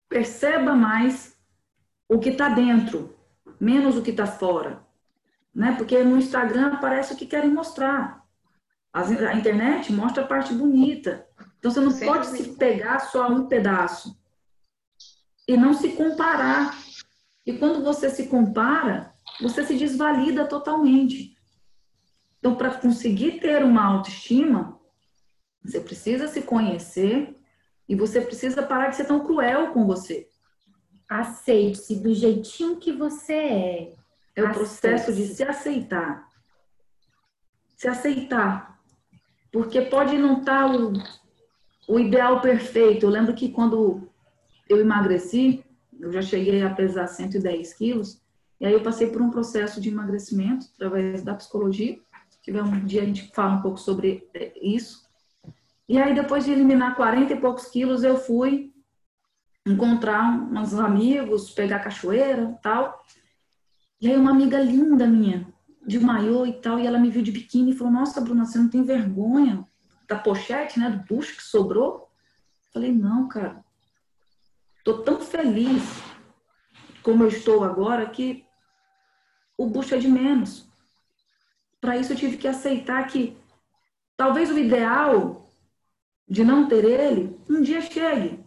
perceba mais o que está dentro, menos o que está fora. Né? Porque no Instagram aparece o que querem mostrar. A internet mostra a parte bonita. Então você não pode se pegar só um pedaço e não se comparar. E quando você se compara, você se desvalida totalmente. Então, para conseguir ter uma autoestima, você precisa se conhecer e você precisa parar de ser tão cruel com você. Aceite-se do jeitinho que você é. É o processo de se aceitar. Se aceitar. Porque pode não estar tá o, o ideal perfeito. Eu lembro que quando eu emagreci, eu já cheguei a pesar 110 quilos, e aí eu passei por um processo de emagrecimento através da psicologia. Tiver um dia a gente fala um pouco sobre é, isso. E aí depois de eliminar 40 e poucos quilos, eu fui encontrar uns amigos, pegar cachoeira tal. E aí uma amiga linda minha, de maiô e tal, e ela me viu de biquíni e falou, nossa, Bruna, você não tem vergonha da pochete, né, do bucho que sobrou? Falei, não, cara, tô tão feliz como eu estou agora que o bucho é de menos. Para isso eu tive que aceitar que talvez o ideal de não ter ele um dia chegue.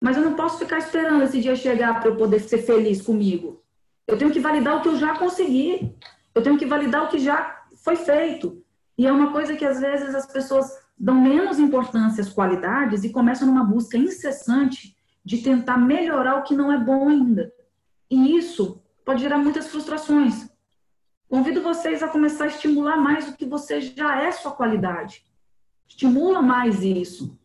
Mas eu não posso ficar esperando esse dia chegar para eu poder ser feliz comigo. Eu tenho que validar o que eu já consegui. Eu tenho que validar o que já foi feito. E é uma coisa que às vezes as pessoas dão menos importância às qualidades e começam numa busca incessante de tentar melhorar o que não é bom ainda. E isso pode gerar muitas frustrações. Convido vocês a começar a estimular mais o que você já é sua qualidade. Estimula mais isso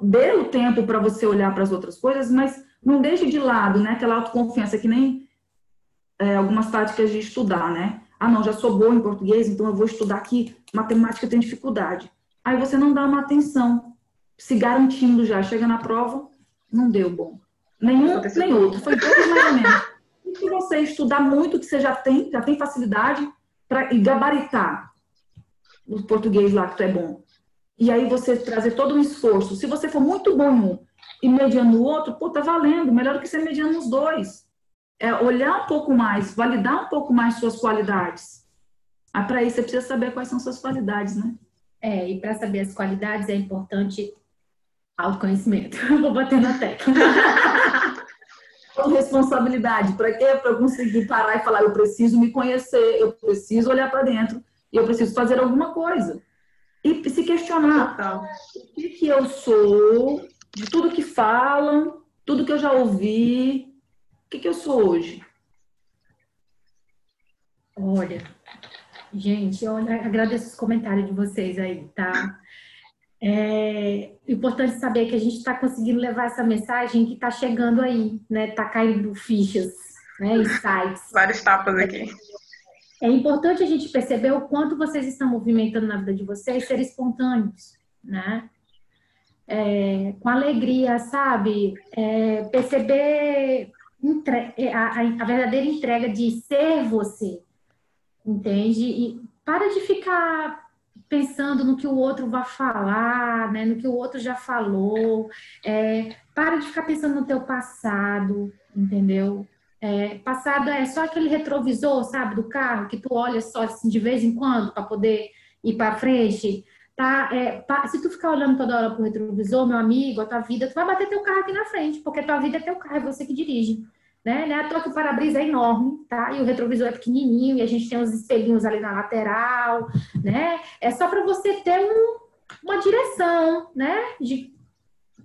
dê o tempo para você olhar para as outras coisas, mas não deixe de lado, né? Aquela autoconfiança que nem é, algumas táticas de estudar, né? Ah, não, já sou boa em português, então eu vou estudar aqui. Matemática tem dificuldade. Aí você não dá uma atenção, se garantindo já. Chega na prova, não deu bom. Nenhum, nem outro. Foi todos mais ou menos. E se você estudar muito, que você já tem, já tem facilidade, para gabaritar o português lá que tu é bom e aí você trazer todo um esforço. Se você for muito bom em um e mediano no outro, pô, tá valendo, melhor do que ser mediano nos dois. É olhar um pouco mais, validar um pouco mais suas qualidades. Ah, para isso você precisa saber quais são suas qualidades, né? É, e para saber as qualidades é importante autoconhecimento. <laughs> Vou bater na tecla. <laughs> responsabilidade. Para quê? Para eu conseguir parar e falar, eu preciso me conhecer, eu preciso olhar para dentro e eu preciso fazer alguma coisa e se questionar Total. o que, que eu sou, de tudo que falam, tudo que eu já ouvi, o que, que eu sou hoje? Olha, gente, olha, agradeço os comentários de vocês aí, tá? É importante saber que a gente está conseguindo levar essa mensagem que está chegando aí, né? Está caindo fichas, né? Insights. Vários tapas aqui. É importante a gente perceber o quanto vocês estão movimentando na vida de vocês, ser espontâneos, né? É, com alegria, sabe? É, perceber é, a, a, verdadeira entrega de ser você, entende? E para de ficar pensando no que o outro vai falar, né? No que o outro já falou. É, para de ficar pensando no teu passado, entendeu? É, passado é só aquele retrovisor, sabe, do carro, que tu olha só assim, de vez em quando para poder ir para frente. Tá? É, se tu ficar olhando toda hora pro retrovisor, meu amigo, a tua vida, tu vai bater teu carro aqui na frente, porque tua vida é teu carro, é você que dirige. Né? Não é à toa que o para-brisa é enorme, tá? E o retrovisor é pequenininho, e a gente tem uns espelhinhos ali na lateral, né? É só para você ter um, uma direção, né? De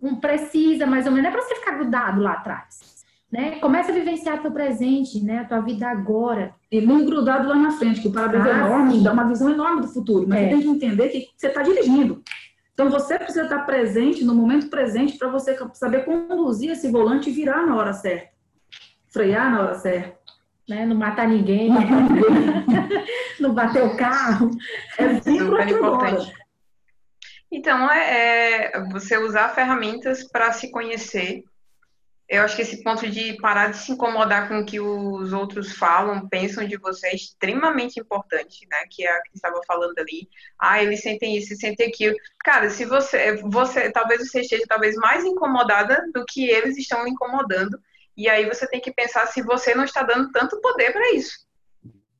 um precisa, mais ou menos, não é para você ficar grudado lá atrás. Né? Começa a vivenciar teu presente, né? A tua vida agora. E não grudado lá na frente, que o para-brisa é ah, enorme, sim. dá uma visão enorme do futuro. Mas é. você tem que entender que você está dirigindo. Então você precisa estar presente, no momento presente, para você saber conduzir esse volante e virar na hora certa. Frear na hora certa. né? Não matar ninguém, não <laughs> bater o carro. É super importante. Então, é, é, você usar ferramentas para se conhecer. Eu acho que esse ponto de parar de se incomodar com o que os outros falam, pensam de você é extremamente importante, né? Que é a que estava falando ali. Ah, eles sentem isso, sentem aquilo. Cara, se você, você, talvez você esteja talvez mais incomodada do que eles estão incomodando. E aí você tem que pensar se você não está dando tanto poder para isso.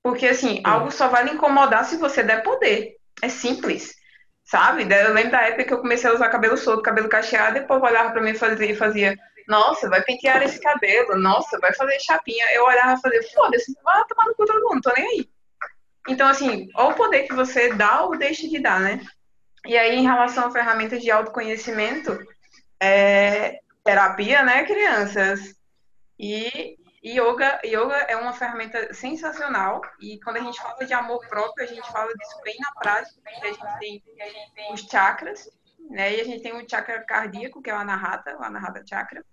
Porque, assim, algo só vai lhe incomodar se você der poder. É simples, sabe? Eu lembro da época que eu comecei a usar cabelo solto, cabelo cacheado, e o povo olhava para mim e fazia, fazia, nossa, vai pentear esse cabelo, nossa, vai fazer chapinha. Eu olhava e fazia, foda-se, vai tomar no cu todo mundo, tô nem aí. Então, assim, ou o poder que você dá ou deixa de dar, né? E aí, em relação a ferramentas de autoconhecimento, é, terapia, né, crianças? E yoga, yoga é uma ferramenta sensacional e quando a gente fala de amor próprio, a gente fala disso bem na prática, porque a gente tem, a gente tem os chakras, né? E a gente tem o chakra cardíaco, que é o anahata, o anahata chakra,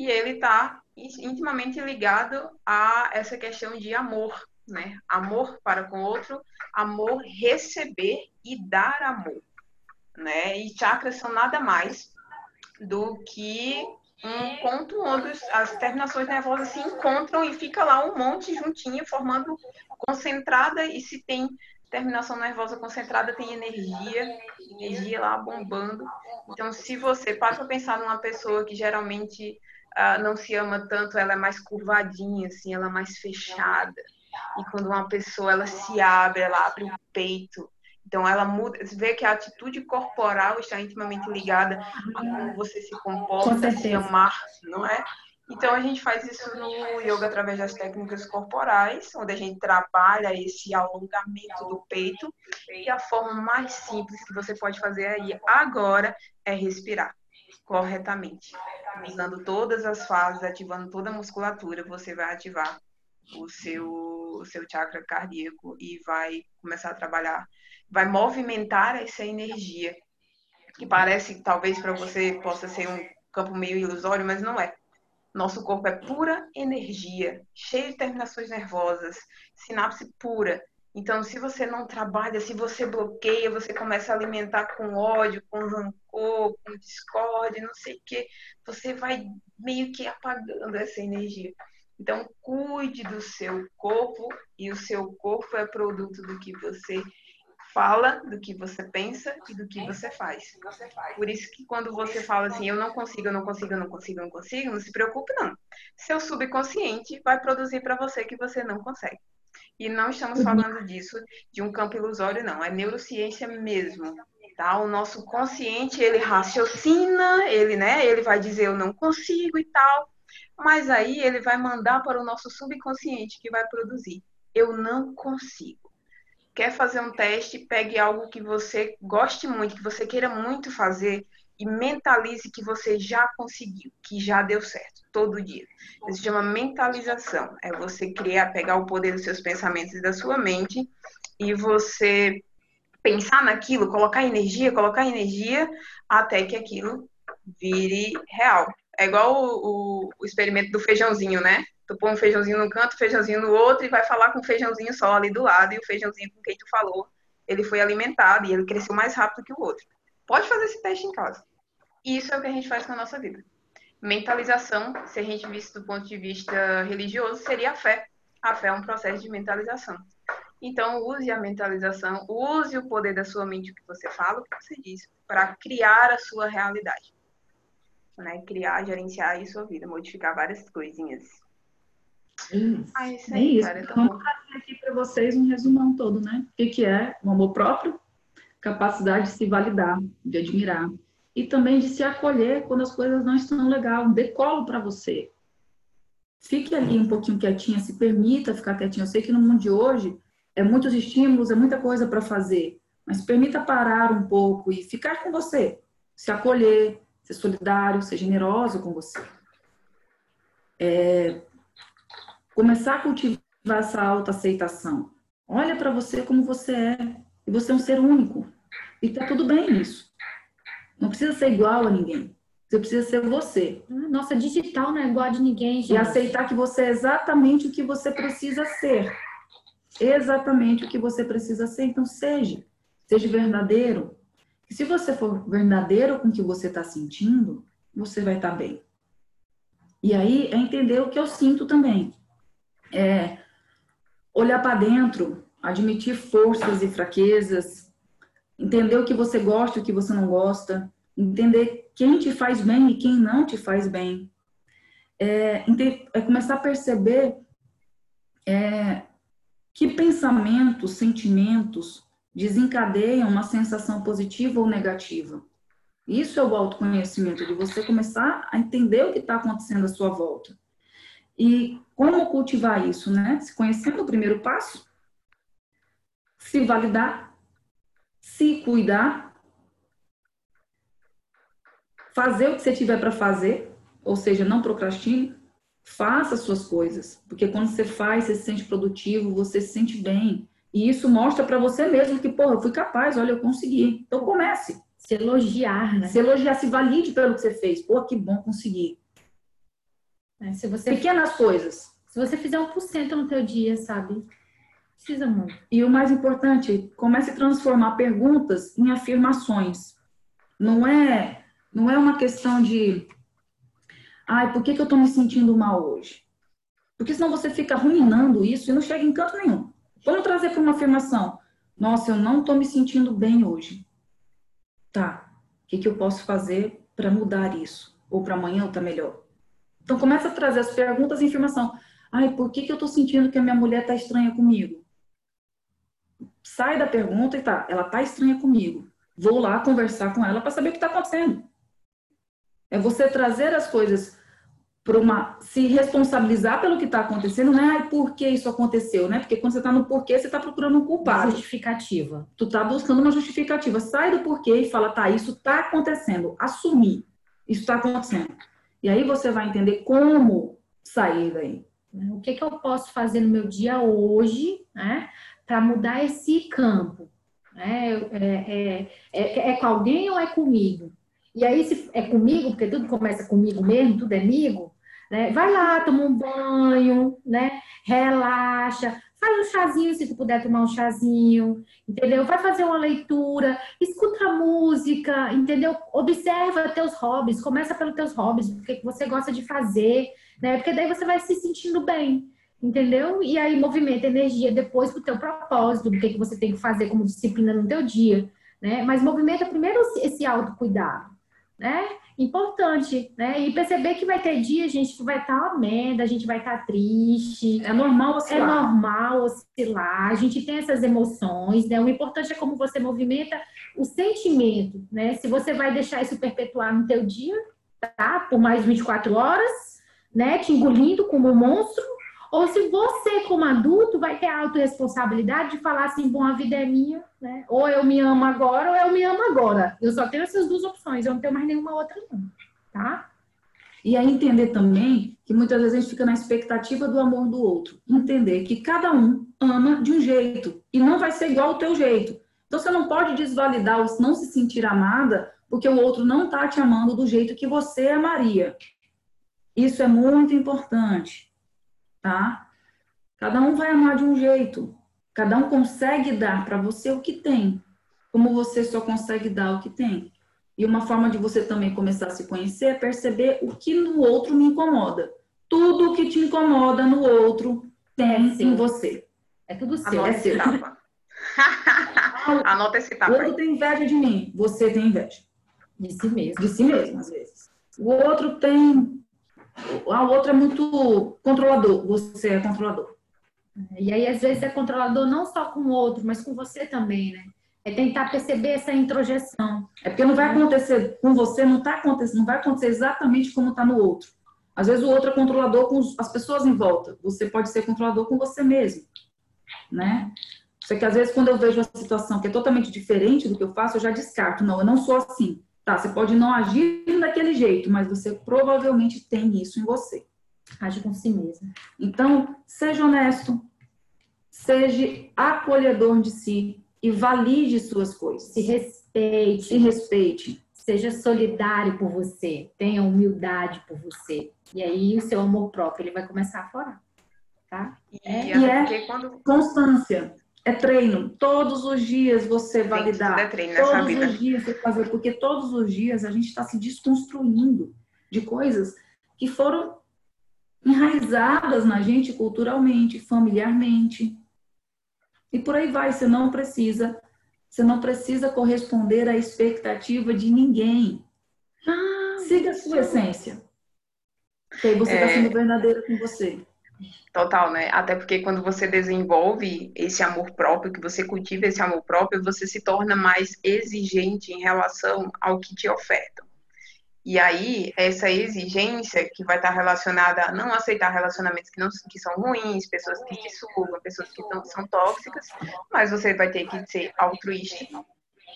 e ele está intimamente ligado a essa questão de amor, né? Amor para com o outro, amor receber e dar amor, né? E chakras são nada mais do que um ponto onde as terminações nervosas se encontram e fica lá um monte juntinho, formando concentrada, e se tem terminação nervosa concentrada, tem energia, energia lá bombando. Então, se você para para pensar numa pessoa que geralmente uh, não se ama tanto, ela é mais curvadinha, assim, ela é mais fechada. E quando uma pessoa ela se abre, ela abre o peito, então, ela muda, você vê que a atitude corporal está intimamente ligada a como você se comporta, se amar, não é? Então, a gente faz isso no yoga através das técnicas corporais, onde a gente trabalha esse alongamento do peito. E a forma mais simples que você pode fazer aí agora é respirar corretamente. Usando todas as fases, ativando toda a musculatura, você vai ativar o seu, o seu chakra cardíaco e vai começar a trabalhar vai movimentar essa energia, que parece talvez para você possa ser um campo meio ilusório, mas não é. Nosso corpo é pura energia, cheio de terminações nervosas, sinapse pura. Então, se você não trabalha, se você bloqueia, você começa a alimentar com ódio, com rancor, com discórdia, não sei o quê, você vai meio que apagando essa energia. Então, cuide do seu corpo e o seu corpo é produto do que você fala, do que você pensa e do que você faz. Por isso que quando você fala assim, eu não consigo, eu não consigo, eu não consigo, eu não consigo, não se preocupe não. Seu subconsciente vai produzir para você que você não consegue. E não estamos uhum. falando disso de um campo ilusório, não. É neurociência mesmo. Tá? O nosso consciente, ele raciocina, ele, né, ele vai dizer eu não consigo e tal. Mas aí ele vai mandar para o nosso subconsciente que vai produzir. Eu não consigo quer fazer um teste, pegue algo que você goste muito, que você queira muito fazer e mentalize que você já conseguiu, que já deu certo, todo dia. Isso se chama mentalização. É você criar, pegar o poder dos seus pensamentos e da sua mente e você pensar naquilo, colocar energia, colocar energia até que aquilo vire real. É igual o, o, o experimento do feijãozinho, né? tu põe um feijãozinho num canto, feijãozinho no outro e vai falar com o feijãozinho só ali do lado e o feijãozinho com quem tu falou, ele foi alimentado e ele cresceu mais rápido que o outro. Pode fazer esse teste em casa. Isso é o que a gente faz com a nossa vida. Mentalização, se a gente visse do ponto de vista religioso, seria a fé. A fé é um processo de mentalização. Então, use a mentalização, use o poder da sua mente, o que você fala, o que você diz, para criar a sua realidade. Né? Criar, gerenciar a sua vida, modificar várias coisinhas. Isso. Ah, isso aí, é isso. Cara, Vamos trazer aqui para vocês um resumão todo, né? O que, que é o amor próprio? Capacidade de se validar, de admirar. E também de se acolher quando as coisas não estão legal. Um decolo para você. Fique ali um pouquinho quietinha, se permita ficar quietinha. Eu sei que no mundo de hoje é muitos estímulos, é muita coisa para fazer. Mas permita parar um pouco e ficar com você. Se acolher, ser solidário, ser generoso com você. É, começar a cultivar essa autoaceitação. Olha para você como você é. E você é um ser único. E tá tudo bem isso. Não precisa ser igual a ninguém. Você precisa ser você. Ah, Nossa, digital não é igual a de ninguém, gente. E aceitar que você é exatamente o que você precisa ser. Exatamente o que você precisa ser. Então, seja. Seja verdadeiro. E se você for verdadeiro com o que você está sentindo, você vai estar tá bem. E aí é entender o que eu sinto também. É olhar para dentro, admitir forças e fraquezas, entender o que você gosta e o que você não gosta, entender quem te faz bem e quem não te faz bem. É, é começar a perceber é, que pensamentos, sentimentos desencadeiam uma sensação positiva ou negativa. Isso é o autoconhecimento, de você começar a entender o que está acontecendo à sua volta. E como cultivar isso, né? Se conhecendo o primeiro passo, se validar, se cuidar, fazer o que você tiver para fazer, ou seja, não procrastine, faça as suas coisas, porque quando você faz, você se sente produtivo, você se sente bem, e isso mostra para você mesmo que, porra, eu fui capaz, olha, eu consegui. Então comece. Se elogiar, né? Se elogiar, se valide pelo que você fez. Pô, que bom conseguir. É, se você, Pequenas coisas. se você fizer 1% no teu dia, sabe? Precisa muito. E o mais importante, comece a transformar perguntas em afirmações. Não é, não é uma questão de, ai, por que, que eu tô me sentindo mal hoje? Porque senão você fica ruminando isso e não chega em canto nenhum. Vamos trazer para uma afirmação. Nossa, eu não tô me sentindo bem hoje. Tá. O que, que eu posso fazer para mudar isso? Ou para amanhã ou tá melhor? Então começa a trazer as perguntas e afirmação. Ai, por que, que eu tô sentindo que a minha mulher tá estranha comigo? Sai da pergunta e tá, ela tá estranha comigo. Vou lá conversar com ela para saber o que está acontecendo. É você trazer as coisas para uma se responsabilizar pelo que está acontecendo, não é Ai, por que isso aconteceu, né? Porque quando você está no porquê, você está procurando um culpado. Justificativa. Tu está buscando uma justificativa. Sai do porquê e fala, tá, isso está acontecendo. Assumir. Isso está acontecendo. E aí você vai entender como sair daí. O que, que eu posso fazer no meu dia hoje, né? Para mudar esse campo. É, é, é, é, com alguém ou é comigo? E aí, se é comigo, porque tudo começa comigo mesmo, tudo é amigo, né? Vai lá, toma um banho, né? Relaxa, faz um chazinho se tu puder tomar um chazinho, entendeu? Vai fazer uma leitura, escuta música, entendeu? Observa teus hobbies, começa pelos teus hobbies, o que você gosta de fazer, né? Porque daí você vai se sentindo bem, entendeu? E aí movimenta energia depois pro teu propósito, do que, que você tem que fazer como disciplina no teu dia, né? Mas movimenta primeiro esse autocuidado, né? Importante, né? E perceber que vai ter dia, gente, que vai estar tá uma merda, a gente vai estar tá triste. É normal oscilar. É normal oscilar. A gente tem essas emoções, né? O importante é como você movimenta o sentimento, né? Se você vai deixar isso perpetuar no teu dia, tá? Por mais 24 horas, né? Te engolindo como um monstro, ou se você, como adulto, vai ter a autorresponsabilidade de falar assim, bom, a vida é minha, né? Ou eu me amo agora, ou eu me amo agora. Eu só tenho essas duas opções, eu não tenho mais nenhuma outra, não. Tá? E aí entender também que muitas vezes a gente fica na expectativa do amor do outro. Entender que cada um ama de um jeito e não vai ser igual ao teu jeito. Então você não pode desvalidar ou não se sentir amada porque o outro não está te amando do jeito que você amaria. Isso é muito importante tá? Cada um vai amar de um jeito. Cada um consegue dar para você o que tem, como você só consegue dar o que tem. E uma forma de você também começar a se conhecer é perceber o que no outro me incomoda. Tudo o que te incomoda no outro tem é em você. É tudo seu. Anota é seu. Etapa. Anota esse etapa. O outro tem inveja de mim, você tem inveja. De si mesmo. De si mesmo, às vezes. O outro tem a outra é muito controlador, você é controlador. E aí, às vezes, é controlador não só com o outro, mas com você também, né? É tentar perceber essa introjeção. É porque não vai acontecer com você, não tá acontecendo, não vai acontecer exatamente como está no outro. Às vezes o outro é controlador com as pessoas em volta. Você pode ser controlador com você mesmo, né? Só que às vezes quando eu vejo uma situação que é totalmente diferente do que eu faço, eu já descarto. Não, eu não sou assim. Tá, você pode não agir daquele jeito, mas você provavelmente tem isso em você. Age com si mesmo. Então, seja honesto, seja acolhedor de si e valide suas coisas. Se respeite. Se respeite. seja solidário por você, tenha humildade por você. E aí o seu amor próprio ele vai começar a florar. Tá? E é, e é quando... constância, é treino. Todos os dias você validar. É treino todos vida. os dias você fazer, porque todos os dias a gente está se desconstruindo de coisas que foram enraizadas na gente culturalmente, familiarmente. E por aí vai, você não precisa, você não precisa corresponder à expectativa de ninguém. Ah, Siga a sua essência. Que aí você está é... sendo verdadeiro com você. Total, né? Até porque quando você desenvolve esse amor próprio, que você cultiva esse amor próprio, você se torna mais exigente em relação ao que te ofertam. E aí, essa exigência que vai estar relacionada a não aceitar relacionamentos que, não, que são ruins, pessoas que te sugam, pessoas que não, são tóxicas, mas você vai ter que ser altruísta,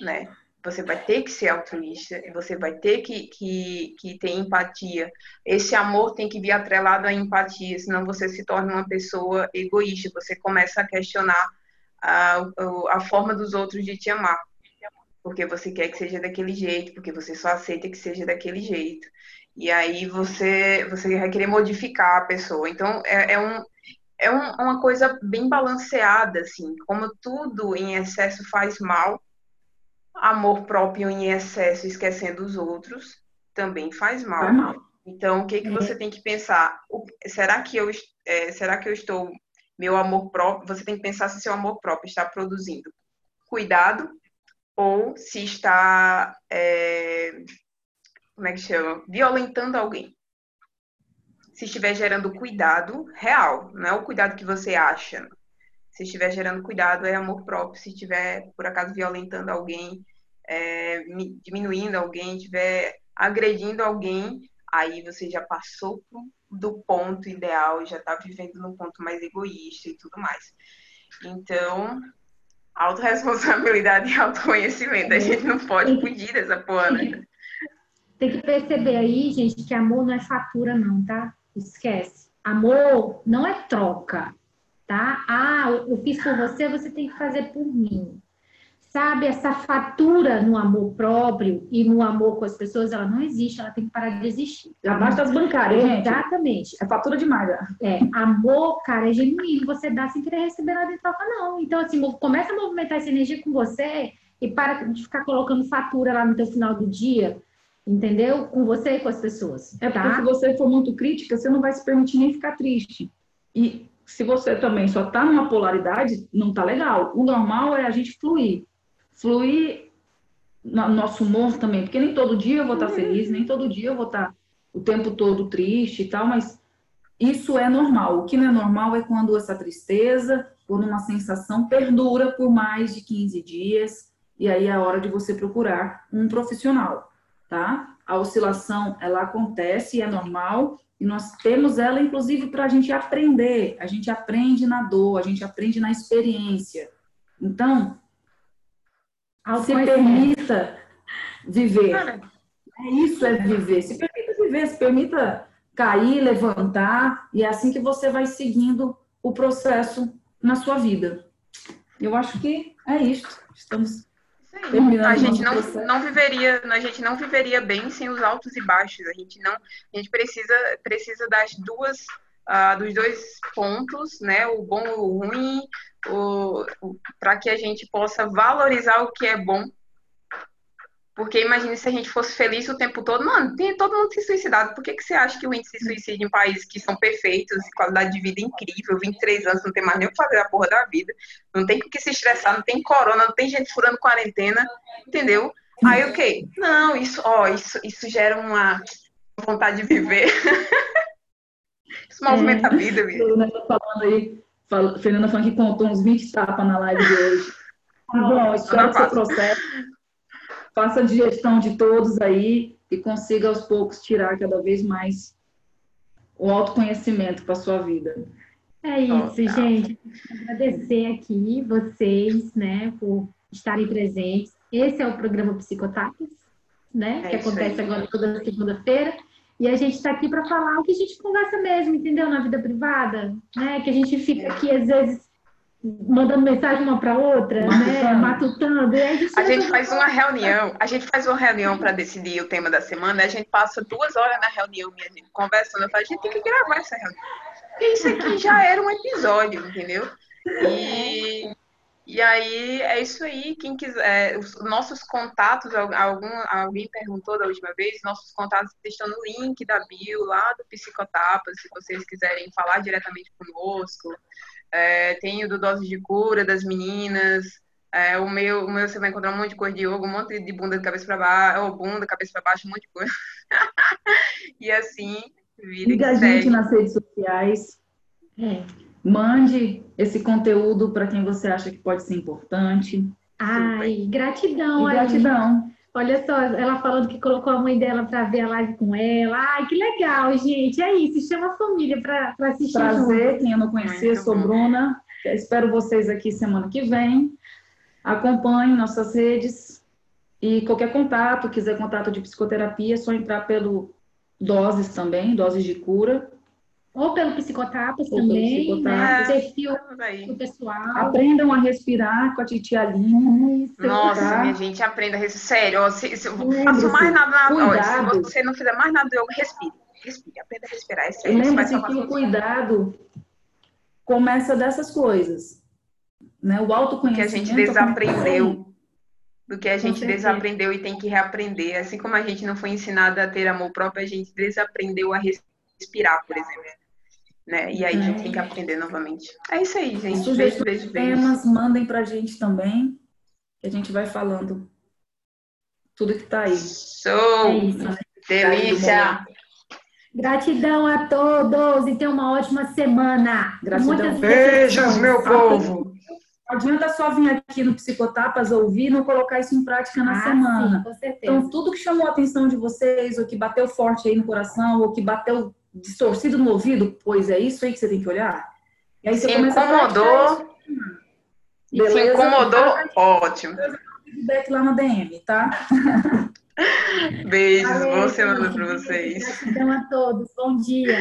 né? Você vai ter que ser altruísta, você vai ter que, que, que ter empatia. Esse amor tem que vir atrelado à empatia, senão você se torna uma pessoa egoísta, você começa a questionar a, a forma dos outros de te amar porque você quer que seja daquele jeito, porque você só aceita que seja daquele jeito. E aí você, você vai querer modificar a pessoa. Então, é, é um, é um, uma coisa bem balanceada, assim. Como tudo em excesso faz mal, amor próprio em excesso, esquecendo os outros, também faz mal. Então, o que, que você tem que pensar? será, que eu, é, será que eu estou... Meu amor próprio... Você tem que pensar se seu amor próprio está produzindo cuidado ou se está, é, como é que chama? Violentando alguém. Se estiver gerando cuidado real, não é o cuidado que você acha. Se estiver gerando cuidado, é amor próprio. Se estiver, por acaso, violentando alguém, é, diminuindo alguém, estiver agredindo alguém, aí você já passou do ponto ideal, já está vivendo no ponto mais egoísta e tudo mais. Então, autorresponsabilidade <laughs> e autoconhecimento. A gente não pode fugir dessa porra, né? <laughs> Tem que perceber aí, gente, que amor não é fatura, não, tá? Esquece. Amor não é troca, tá? Ah, eu fiz por você, você tem que fazer por mim sabe, essa fatura no amor próprio e no amor com as pessoas, ela não existe, ela tem que parar de existir. Abaixo das bancárias, gente. Exatamente. É fatura demais. Né? É, amor, cara, é genuíno, você dá sem querer receber nada em troca, não. Então, assim, começa a movimentar essa energia com você e para de ficar colocando fatura lá no teu final do dia, entendeu? Com você e com as pessoas. É tá? porque se você for muito crítica, você não vai se permitir nem ficar triste. E se você também só tá numa polaridade, não tá legal. O normal é a gente fluir fluir no nosso humor também, porque nem todo dia eu vou estar feliz, nem todo dia eu vou estar o tempo todo triste e tal, mas isso é normal. O que não é normal é quando essa tristeza, quando uma sensação perdura por mais de 15 dias, e aí é a hora de você procurar um profissional, tá? A oscilação, ela acontece, é normal, e nós temos ela, inclusive, para a gente aprender. A gente aprende na dor, a gente aprende na experiência. Então, se permita viver. É isso é viver. Se permita viver, se permita cair, levantar, e é assim que você vai seguindo o processo na sua vida. Eu acho que é isso. Estamos A gente não, não viveria, a gente não viveria bem sem os altos e baixos. A gente não, a gente precisa precisa das duas uh, dos dois pontos, né? O bom e o ruim, para que a gente possa valorizar o que é bom. Porque imagine se a gente fosse feliz o tempo todo. Mano, tem todo mundo se suicidado. Por que, que você acha que o índice de suicídio em países que são perfeitos, qualidade de vida incrível, 23 anos, não tem mais nem o que fazer a porra da vida, não tem que se estressar, não tem corona, não tem gente furando quarentena, entendeu? Aí o okay, que? Não, isso, ó, isso, isso gera uma vontade de viver. <laughs> isso movimenta é, a vida, viu? falando aí Fernanda falando que contou uns 20 tapas na live de hoje. Tá bom, espero que seu processo faça a digestão de todos aí e consiga aos poucos tirar cada vez mais o autoconhecimento para a sua vida. É isso, oh, gente. Agradecer aqui vocês, né, por estarem presentes. Esse é o programa Psicotapas, né, é que acontece aí. agora toda segunda-feira. E a gente está aqui para falar o que a gente conversa mesmo, entendeu? Na vida privada, né? Que a gente fica aqui, às vezes, mandando mensagem uma para outra, né? Matutando. a gente, a gente faz uma reunião, a gente faz uma reunião para decidir o tema da semana, a gente passa duas horas na reunião, minha gente, conversando, eu falo, a gente tem que gravar essa reunião. Porque isso aqui já era um episódio, entendeu? E, e aí é isso aí, quem quiser, os nossos contatos, algum, alguém perguntou da última vez, nossos contatos estão no link da bio lá do Psicotapas, se vocês quiserem falar diretamente conosco. É, tem o do Doses de Cura das meninas. É, o, meu, o meu você vai encontrar um monte de coisa de yoga, um monte de bunda de cabeça para baixo, ou bunda, cabeça para baixo, um monte de coisa. <laughs> e assim, vida Siga a gente nas redes sociais. É. Mande esse conteúdo para quem você acha que pode ser importante. Ai, gratidão. E gratidão. Olha só, ela falando que colocou a mãe dela para ver a live com ela. Ai, que legal, gente. É isso, chama a família para assistir. Prazer, junto. quem eu não conhecia, sou Bruna. espero vocês aqui semana que vem. Acompanhe nossas redes. E qualquer contato, quiser contato de psicoterapia, é só entrar pelo Doses também, Doses de Cura. Ou pelo psicotapas Ou também, pelo né? Perfil do pessoal. Aprendam a respirar com a titia Aline. Nossa, tá? minha gente, aprenda a respirar. Sério, se, se, faço mais nada na Se você não fizer mais nada yoga, respire. Respire, aprenda a respirar. É sério, Lembre-se que o cuidado começa dessas coisas. Né? O autoconhecimento. Que a gente desaprendeu. Do que a gente desaprendeu e tem que reaprender. Assim como a gente não foi ensinada a ter amor próprio, a gente desaprendeu a respirar, por exemplo né? E aí a gente tem que aprender novamente. É isso aí, gente. Beijo, beijo, beijo. Temas, mandem pra gente também, que a gente vai falando tudo que tá aí. Show! É isso, né? Delícia! Gratidão a todos e tenham uma ótima semana. Gratidão. Muitas Beijos, meu povo! Não adianta só vir aqui no Psicotapas ouvir e não colocar isso em prática na ah, semana. Sim, com certeza. Então, tudo que chamou a atenção de vocês, ou que bateu forte aí no coração, ou que bateu distorcido no ouvido, pois é isso aí que você tem que olhar. E aí você se incomodou. E se incomodou, ótimo. Feedback lá no DM, tá? Beijos, boa semana para vocês. Gratidão a todos, bom dia.